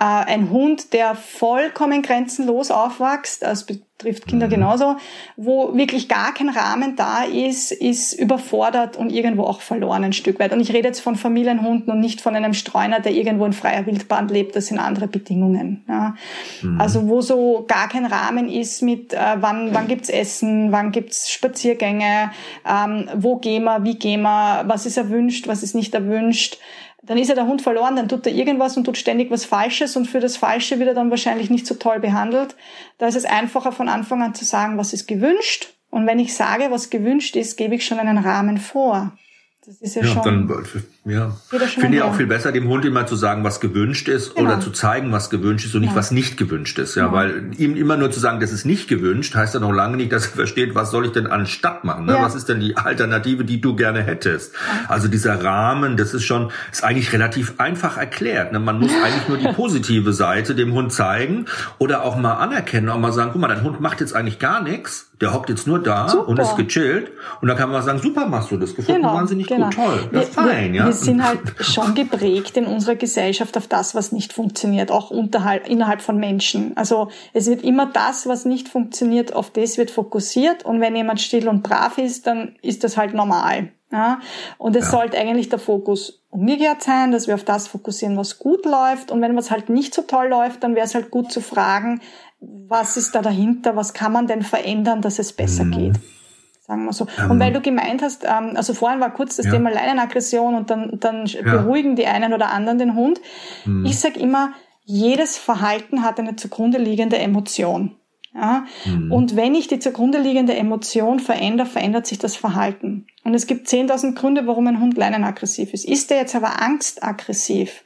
Äh, ein Hund, der vollkommen grenzenlos aufwächst, das betrifft Kinder mhm. genauso, wo wirklich gar kein Rahmen da ist, ist überfordert und irgendwo auch verloren ein Stück weit. Und ich rede jetzt von Familienhunden und nicht von einem Streuner, der irgendwo in freier Wildbahn lebt. Das sind andere Bedingungen. Ja. Mhm. Also wo so gar kein Rahmen ist mit, äh, wann, wann gibt's Essen, wann gibt's Spaziergänge, ähm, wo gehen wir, wie gehen wir, was ist erwünscht, was ist nicht erwünscht dann ist ja der Hund verloren, dann tut er irgendwas und tut ständig was Falsches und für das Falsche wird er dann wahrscheinlich nicht so toll behandelt. Da ist es einfacher von Anfang an zu sagen, was ist gewünscht. Und wenn ich sage, was gewünscht ist, gebe ich schon einen Rahmen vor. Das ist ja, ja schon. Dann, ja. Finde ich auch viel besser, dem Hund immer zu sagen, was gewünscht ist genau. oder zu zeigen, was gewünscht ist und nicht, ja. was nicht gewünscht ist. Ja, ja, weil ihm immer nur zu sagen, das ist nicht gewünscht, heißt ja noch lange nicht, dass er versteht, was soll ich denn anstatt machen? Ne? Was ist denn die Alternative, die du gerne hättest? Also dieser Rahmen, das ist schon, ist eigentlich relativ einfach erklärt. Ne? Man muss eigentlich nur die positive Seite dem Hund zeigen oder auch mal anerkennen, auch mal sagen, guck mal, dein Hund macht jetzt eigentlich gar nichts der hockt jetzt nur da super. und ist gechillt. Und dann kann man sagen, super machst du das, gefällt genau, mir wahnsinnig genau. gut, toll, das ist fein, ja. Wir sind halt schon geprägt in unserer Gesellschaft auf das, was nicht funktioniert, auch unterhalb, innerhalb von Menschen. Also es wird immer das, was nicht funktioniert, auf das wird fokussiert. Und wenn jemand still und brav ist, dann ist das halt normal. Ja? Und es ja. sollte eigentlich der Fokus umgekehrt sein, dass wir auf das fokussieren, was gut läuft. Und wenn was halt nicht so toll läuft, dann wäre es halt gut zu fragen, was ist da dahinter, was kann man denn verändern, dass es besser mhm. geht. Sagen wir so. Ähm, und weil du gemeint hast, ähm, also vorhin war kurz das ja. Thema Leinenaggression und dann, dann ja. beruhigen die einen oder anderen den Hund. Mhm. Ich sag immer, jedes Verhalten hat eine zugrunde liegende Emotion. Ja? Mhm. Und wenn ich die zugrunde liegende Emotion verändere, verändert sich das Verhalten. Und es gibt 10.000 Gründe, warum ein Hund leinenaggressiv ist. Ist der jetzt aber angstaggressiv?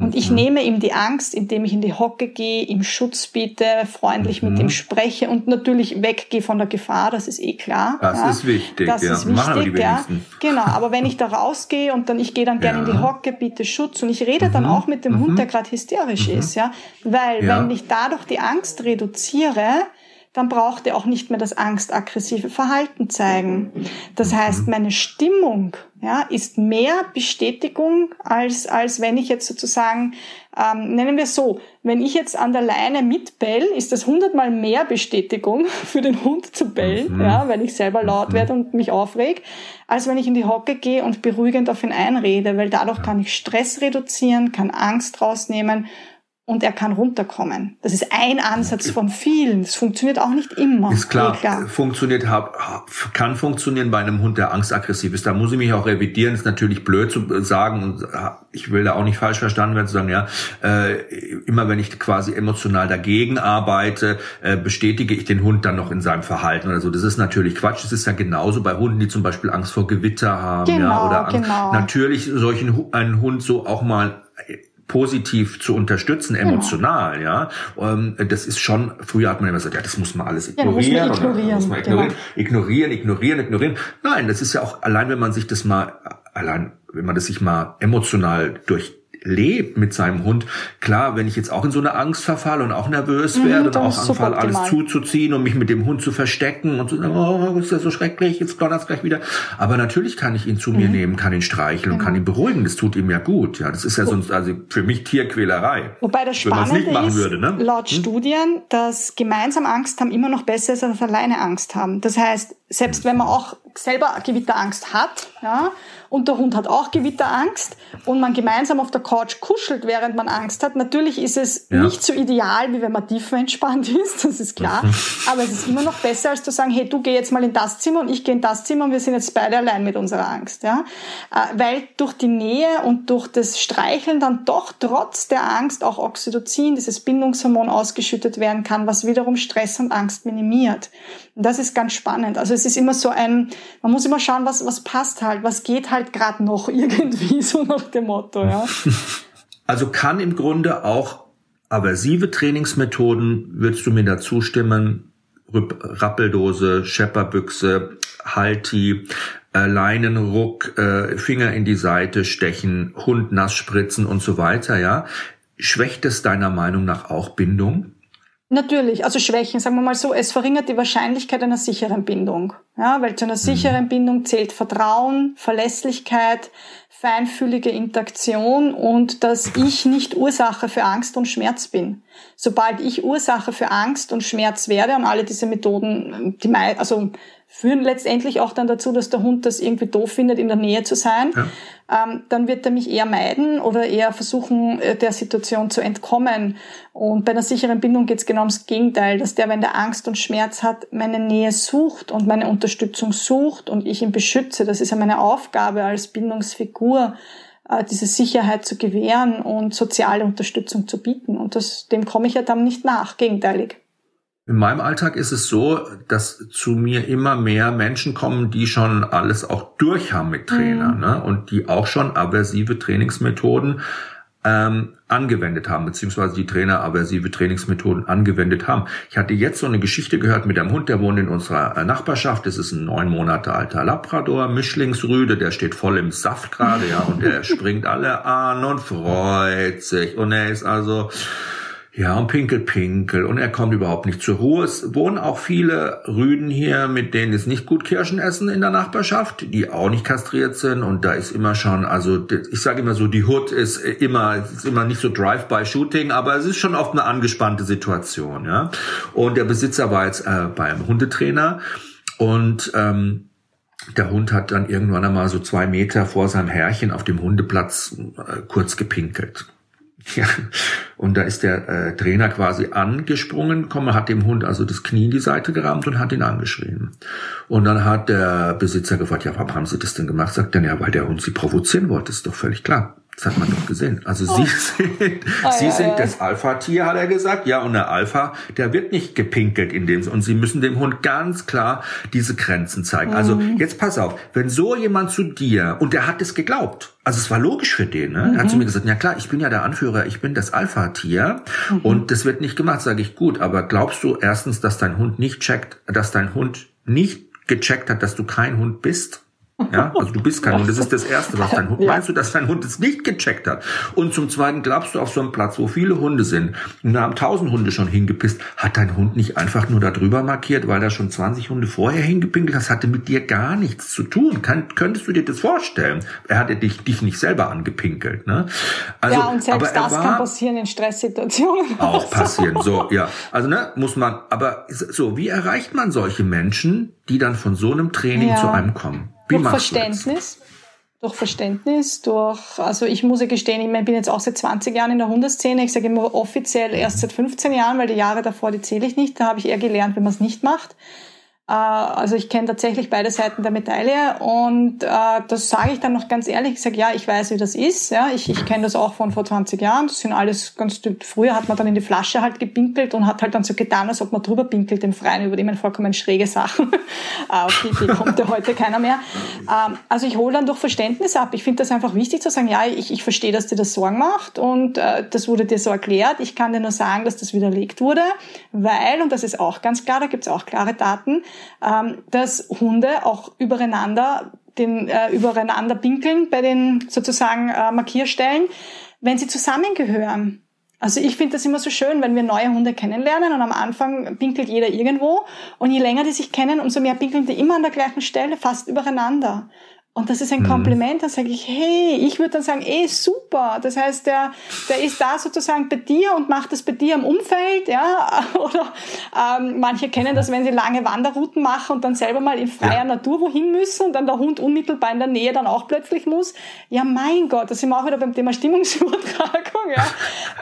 Und ich mhm. nehme ihm die Angst, indem ich in die Hocke gehe, ihm Schutz biete, freundlich mhm. mit ihm spreche und natürlich weggehe von der Gefahr, das ist eh klar. Das ja. ist wichtig, das ja. Ist wichtig, ja. Genau, aber wenn ich da rausgehe und dann, ich gehe dann gerne ja. in die Hocke, biete Schutz und ich rede mhm. dann auch mit dem Hund, mhm. der gerade hysterisch mhm. ist, ja. Weil wenn ich dadurch die Angst reduziere, dann braucht er auch nicht mehr das angstaggressive Verhalten zeigen. Das heißt, meine Stimmung ja, ist mehr Bestätigung, als, als wenn ich jetzt sozusagen, ähm, nennen wir es so, wenn ich jetzt an der Leine mitbell, ist das hundertmal mehr Bestätigung für den Hund zu bellen, mhm. ja, weil ich selber laut mhm. werde und mich aufreg, als wenn ich in die Hocke gehe und beruhigend auf ihn einrede, weil dadurch kann ich Stress reduzieren, kann Angst rausnehmen und er kann runterkommen. Das ist ein Ansatz von vielen. Das funktioniert auch nicht immer. Ist klar, klar. funktioniert, kann funktionieren bei einem Hund, der angstaggressiv ist. Da muss ich mich auch revidieren. Ist natürlich blöd zu sagen und ich will da auch nicht falsch verstanden werden, zu sagen, ja, äh, immer wenn ich quasi emotional dagegen arbeite, äh, bestätige ich den Hund dann noch in seinem Verhalten oder so. Das ist natürlich Quatsch. Das ist ja genauso bei Hunden, die zum Beispiel Angst vor Gewitter haben, genau, ja, oder Angst. Genau. natürlich solchen einen Hund so auch mal positiv zu unterstützen, genau. emotional, genau. ja. Ähm, das ist schon, früher hat man immer gesagt, ja, das muss man alles ignorieren. Ja, muss man ignorieren. Muss man ignorieren, genau. ignorieren, ignorieren, ignorieren. Nein, das ist ja auch, allein wenn man sich das mal, allein wenn man das sich mal emotional durch lebt mit seinem Hund. Klar, wenn ich jetzt auch in so eine Angst verfalle und auch nervös mhm, werde und auch anfange, alles zuzuziehen und mich mit dem Hund zu verstecken und zu sagen, oh, ist ja so schrecklich, jetzt donnert's gleich wieder. Aber natürlich kann ich ihn zu mhm. mir nehmen, kann ihn streicheln mhm. und kann ihn beruhigen. Das tut ihm ja gut. Ja, das ist ja sonst, also für mich Tierquälerei. Wobei das Spannende ist, würde, ne? laut hm? Studien, dass gemeinsam Angst haben immer noch besser ist, als alleine Angst haben. Das heißt, selbst wenn man auch selber Gewitterangst hat, ja, und der Hund hat auch Gewitterangst und man gemeinsam auf der Couch kuschelt, während man Angst hat. Natürlich ist es ja. nicht so ideal, wie wenn man tiefenentspannt ist, das ist klar. Aber es ist immer noch besser, als zu sagen, hey, du geh jetzt mal in das Zimmer und ich gehe in das Zimmer und wir sind jetzt beide allein mit unserer Angst, ja. Äh, weil durch die Nähe und durch das Streicheln dann doch trotz der Angst auch Oxytocin, dieses Bindungshormon ausgeschüttet werden kann, was wiederum Stress und Angst minimiert. Und das ist ganz spannend. Also es ist immer so ein, man muss immer schauen, was, was passt halt, was geht halt gerade noch irgendwie, so nach dem Motto, ja. Also kann im Grunde auch aversive Trainingsmethoden, würdest du mir da zustimmen, Rappeldose, Schepperbüchse, Halti, äh, Leinenruck, äh, Finger in die Seite stechen, Hund nass spritzen und so weiter, ja. Schwächt es deiner Meinung nach auch Bindung? Natürlich, also Schwächen, sagen wir mal so, es verringert die Wahrscheinlichkeit einer sicheren Bindung. Ja, weil zu einer sicheren mhm. Bindung zählt Vertrauen, Verlässlichkeit, feinfühlige Interaktion und dass ich nicht Ursache für Angst und Schmerz bin. Sobald ich Ursache für Angst und Schmerz werde und alle diese Methoden, die also führen letztendlich auch dann dazu, dass der Hund das irgendwie doof findet, in der Nähe zu sein. Ja. Ähm, dann wird er mich eher meiden oder eher versuchen, äh, der Situation zu entkommen. Und bei einer sicheren Bindung geht es genau ums Gegenteil, dass der, wenn der Angst und Schmerz hat, meine Nähe sucht und meine Unterstützung sucht und ich ihn beschütze. Das ist ja meine Aufgabe als Bindungsfigur, äh, diese Sicherheit zu gewähren und soziale Unterstützung zu bieten. Und das, dem komme ich ja dann nicht nach, gegenteilig. In meinem Alltag ist es so, dass zu mir immer mehr Menschen kommen, die schon alles auch durch haben mit Trainern mhm. ne? und die auch schon aversive Trainingsmethoden ähm, angewendet haben, beziehungsweise die Trainer aversive Trainingsmethoden angewendet haben. Ich hatte jetzt so eine Geschichte gehört mit einem Hund, der wohnt in unserer äh, Nachbarschaft. Das ist ein neun Monate alter Labrador, Mischlingsrüde, der steht voll im Saft gerade, ja, und er springt alle an und freut sich. Und er ist also ja, und Pinkel, Pinkel. Und er kommt überhaupt nicht zur Ruhe. Es wohnen auch viele Rüden hier, mit denen es nicht gut Kirschen essen in der Nachbarschaft, die auch nicht kastriert sind. Und da ist immer schon, also ich sage immer so, die Hut ist immer, ist immer nicht so Drive-by-Shooting, aber es ist schon oft eine angespannte Situation. Ja. Und der Besitzer war jetzt äh, beim Hundetrainer und ähm, der Hund hat dann irgendwann einmal so zwei Meter vor seinem Herrchen auf dem Hundeplatz äh, kurz gepinkelt. Ja, und da ist der äh, Trainer quasi angesprungen, komme, hat dem Hund also das Knie in die Seite gerammt und hat ihn angeschrien. Und dann hat der Besitzer gefragt, ja, warum haben Sie das denn gemacht? Sagt er, ja, weil der Hund Sie provozieren wollte, ist doch völlig klar. Das hat man doch gesehen. Also oh. Sie sind, oh, Sie ja, sind ja. das Alpha-Tier, hat er gesagt. Ja, und der Alpha, der wird nicht gepinkelt in dem, und Sie müssen dem Hund ganz klar diese Grenzen zeigen. Also mhm. Also jetzt pass auf, wenn so jemand zu dir, und der hat es geglaubt, also es war logisch für den, ne? Mhm. Er hat zu mir gesagt, ja klar, ich bin ja der Anführer, ich bin das Alpha-Tier mhm. und das wird nicht gemacht, sage ich gut, aber glaubst du erstens, dass dein Hund nicht checkt, dass dein Hund nicht gecheckt hat, dass du kein Hund bist? Ja, also du bist kein Hund. Das ist das Erste, was dein Hund. Ja. Meinst du, dass dein Hund es nicht gecheckt hat? Und zum Zweiten glaubst du auf so einem Platz, wo viele Hunde sind, und da haben tausend Hunde schon hingepisst, hat dein Hund nicht einfach nur da drüber markiert, weil da schon 20 Hunde vorher hingepinkelt? Das hatte mit dir gar nichts zu tun. Kann, könntest du dir das vorstellen? Er hatte dich, dich nicht selber angepinkelt, ne? Also, ja, und selbst das kann passieren in Stresssituationen. Auch passieren. So, ja. Also, ne, muss man, aber so, wie erreicht man solche Menschen, die dann von so einem Training ja. zu einem kommen? Durch Verständnis. Durch Verständnis, durch, also ich muss ja gestehen, ich bin jetzt auch seit 20 Jahren in der Hundeszene. Ich sage immer offiziell erst seit 15 Jahren, weil die Jahre davor, die zähle ich nicht. Da habe ich eher gelernt, wie man es nicht macht. Äh, also ich kenne tatsächlich beide Seiten der Medaille und äh, das sage ich dann noch ganz ehrlich. Ich sage, ja, ich weiß, wie das ist. Ja, ich, ich kenne das auch von vor 20 Jahren. Das sind alles ganz früher hat man dann in die Flasche halt gepinkelt und hat halt dann so getan, als ob man drüber pinkelt im Freien über die vollkommen schräge Sachen. Auf die Idee kommt ja heute keiner mehr. Ähm, also ich hole dann durch Verständnis ab. Ich finde das einfach wichtig zu sagen, ja, ich, ich verstehe, dass dir das Sorgen macht und äh, das wurde dir so erklärt. Ich kann dir nur sagen, dass das widerlegt wurde, weil, und das ist auch ganz klar, da gibt es auch klare Daten, dass Hunde auch übereinander, den, äh, übereinander pinkeln bei den sozusagen äh, Markierstellen, wenn sie zusammengehören. Also ich finde das immer so schön, wenn wir neue Hunde kennenlernen und am Anfang pinkelt jeder irgendwo und je länger die sich kennen, umso mehr pinkeln die immer an der gleichen Stelle, fast übereinander. Und das ist ein mhm. Kompliment, dann sage ich, hey, ich würde dann sagen, eh, super. Das heißt, der, der ist da sozusagen bei dir und macht das bei dir im Umfeld, ja. Oder ähm, manche kennen das, wenn sie lange Wanderrouten machen und dann selber mal in freier ja. Natur wohin müssen und dann der Hund unmittelbar in der Nähe dann auch plötzlich muss. Ja, mein Gott, da sind wir auch wieder beim Thema Stimmungsübertragung, ja.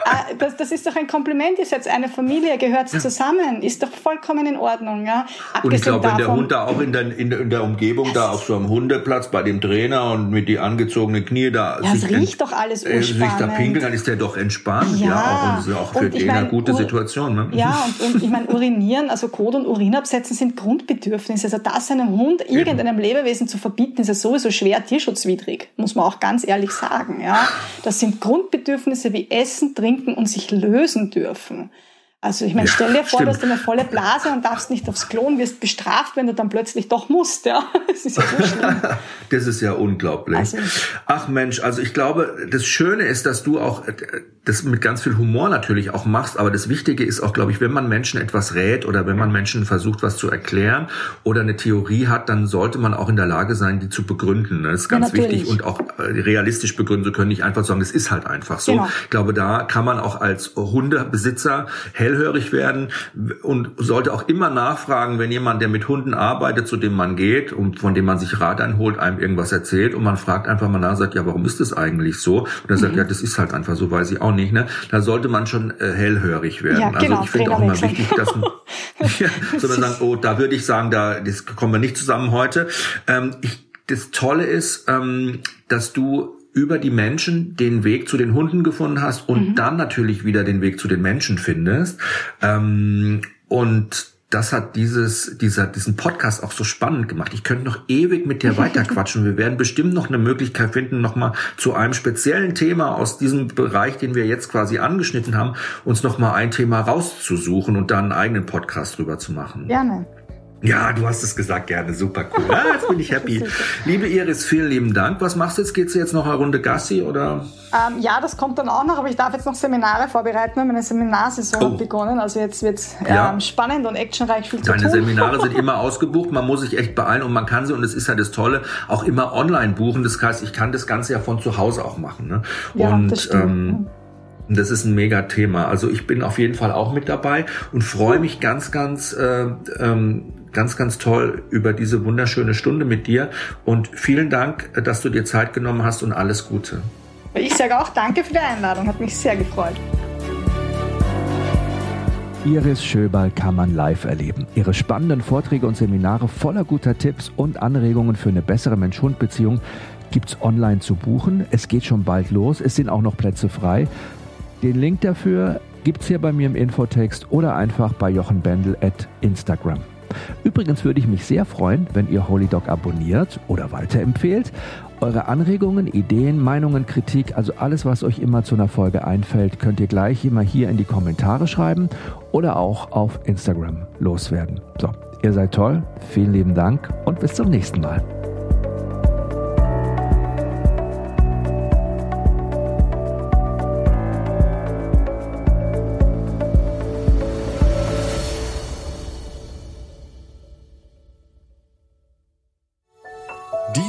äh, das, das ist doch ein Kompliment, ist jetzt eine Familie, gehört ja. zusammen, ist doch vollkommen in Ordnung, ja. Abgesehen und ich glaube, wenn der Hund da auch in der, in der, in der Umgebung, da auf so einem Hundeplatz bei dem Trainer und mit die angezogenen Knie da ja, sich, riecht doch alles äh, sich da pinkeln, dann ist der doch entspannt. Ja, ja auch, und auch für den eine gute Situation. Ne? Ja, und, und ich meine, urinieren, also Kot und Urin absetzen sind Grundbedürfnisse. Also das einem Hund, irgendeinem Eben. Lebewesen zu verbieten, ist ja sowieso schwer tierschutzwidrig, muss man auch ganz ehrlich sagen. Ja, Das sind Grundbedürfnisse wie Essen, Trinken und sich lösen dürfen. Also ich meine, ja, stell dir vor, stimmt. dass du eine volle Blase und darfst nicht aufs Klo und wirst bestraft, wenn du dann plötzlich doch musst. Ja, das ist ja so schlimm. das ist ja unglaublich. Also, Ach Mensch, also ich glaube, das Schöne ist, dass du auch äh, das mit ganz viel Humor natürlich auch machst, aber das Wichtige ist auch, glaube ich, wenn man Menschen etwas rät oder wenn man Menschen versucht, was zu erklären oder eine Theorie hat, dann sollte man auch in der Lage sein, die zu begründen. Das ist ganz ja, wichtig und auch äh, realistisch begründen zu können, nicht einfach sagen, es ist halt einfach so. Genau. Ich glaube, da kann man auch als Hundebesitzer hellhörig werden und sollte auch immer nachfragen, wenn jemand, der mit Hunden arbeitet, zu dem man geht und von dem man sich Rat einholt, einem irgendwas erzählt und man fragt einfach mal nach, sagt, ja, warum ist das eigentlich so? Und er sagt, mhm. ja, das ist halt einfach so, weiß ich auch nicht. Ne? Da sollte man schon äh, hellhörig werden. Ja, genau, also ich finde auch immer wichtig, dass man, ja, sondern sagen, oh, da würde ich sagen, da das kommen wir nicht zusammen heute. Ähm, ich, das Tolle ist, ähm, dass du über die Menschen den Weg zu den Hunden gefunden hast und mhm. dann natürlich wieder den Weg zu den Menschen findest. Ähm, und das hat dieses, dieser, diesen Podcast auch so spannend gemacht. Ich könnte noch ewig mit dir weiterquatschen. Wir werden bestimmt noch eine Möglichkeit finden, nochmal zu einem speziellen Thema aus diesem Bereich, den wir jetzt quasi angeschnitten haben, uns nochmal ein Thema rauszusuchen und dann einen eigenen Podcast drüber zu machen. Gerne. Ja, du hast es gesagt, gerne. Super cool. Ah, jetzt bin ich happy. Liebe Iris, vielen lieben Dank. Was machst du jetzt? Geht's jetzt noch eine Runde Gassi oder? Ähm, ja, das kommt dann auch noch, aber ich darf jetzt noch Seminare vorbereiten. Meine Seminarsaison oh. hat begonnen. Also jetzt wird's ähm, ja. spannend und actionreich viel zu Deine tun. Deine Seminare sind immer ausgebucht. Man muss sich echt beeilen und man kann sie, und das ist ja das Tolle, auch immer online buchen. Das heißt, ich kann das Ganze ja von zu Hause auch machen. Ne? Ja, und, das stimmt. Ähm, das ist ein mega Thema. Also ich bin auf jeden Fall auch mit dabei und freue mich ganz, ganz äh, ähm, ganz, ganz toll über diese wunderschöne Stunde mit dir und vielen Dank, dass du dir Zeit genommen hast und alles Gute. Ich sage auch danke für die Einladung, hat mich sehr gefreut. Iris Schöberl kann man live erleben. Ihre spannenden Vorträge und Seminare voller guter Tipps und Anregungen für eine bessere Mensch-Hund-Beziehung gibt es online zu buchen. Es geht schon bald los. Es sind auch noch Plätze frei. Den Link dafür gibt es hier bei mir im Infotext oder einfach bei Jochen Bendel at Instagram. Übrigens würde ich mich sehr freuen, wenn ihr Holy Dog abonniert oder weiterempfehlt. Eure Anregungen, Ideen, Meinungen, Kritik, also alles, was euch immer zu einer Folge einfällt, könnt ihr gleich immer hier in die Kommentare schreiben oder auch auf Instagram loswerden. So, ihr seid toll, vielen lieben Dank und bis zum nächsten Mal.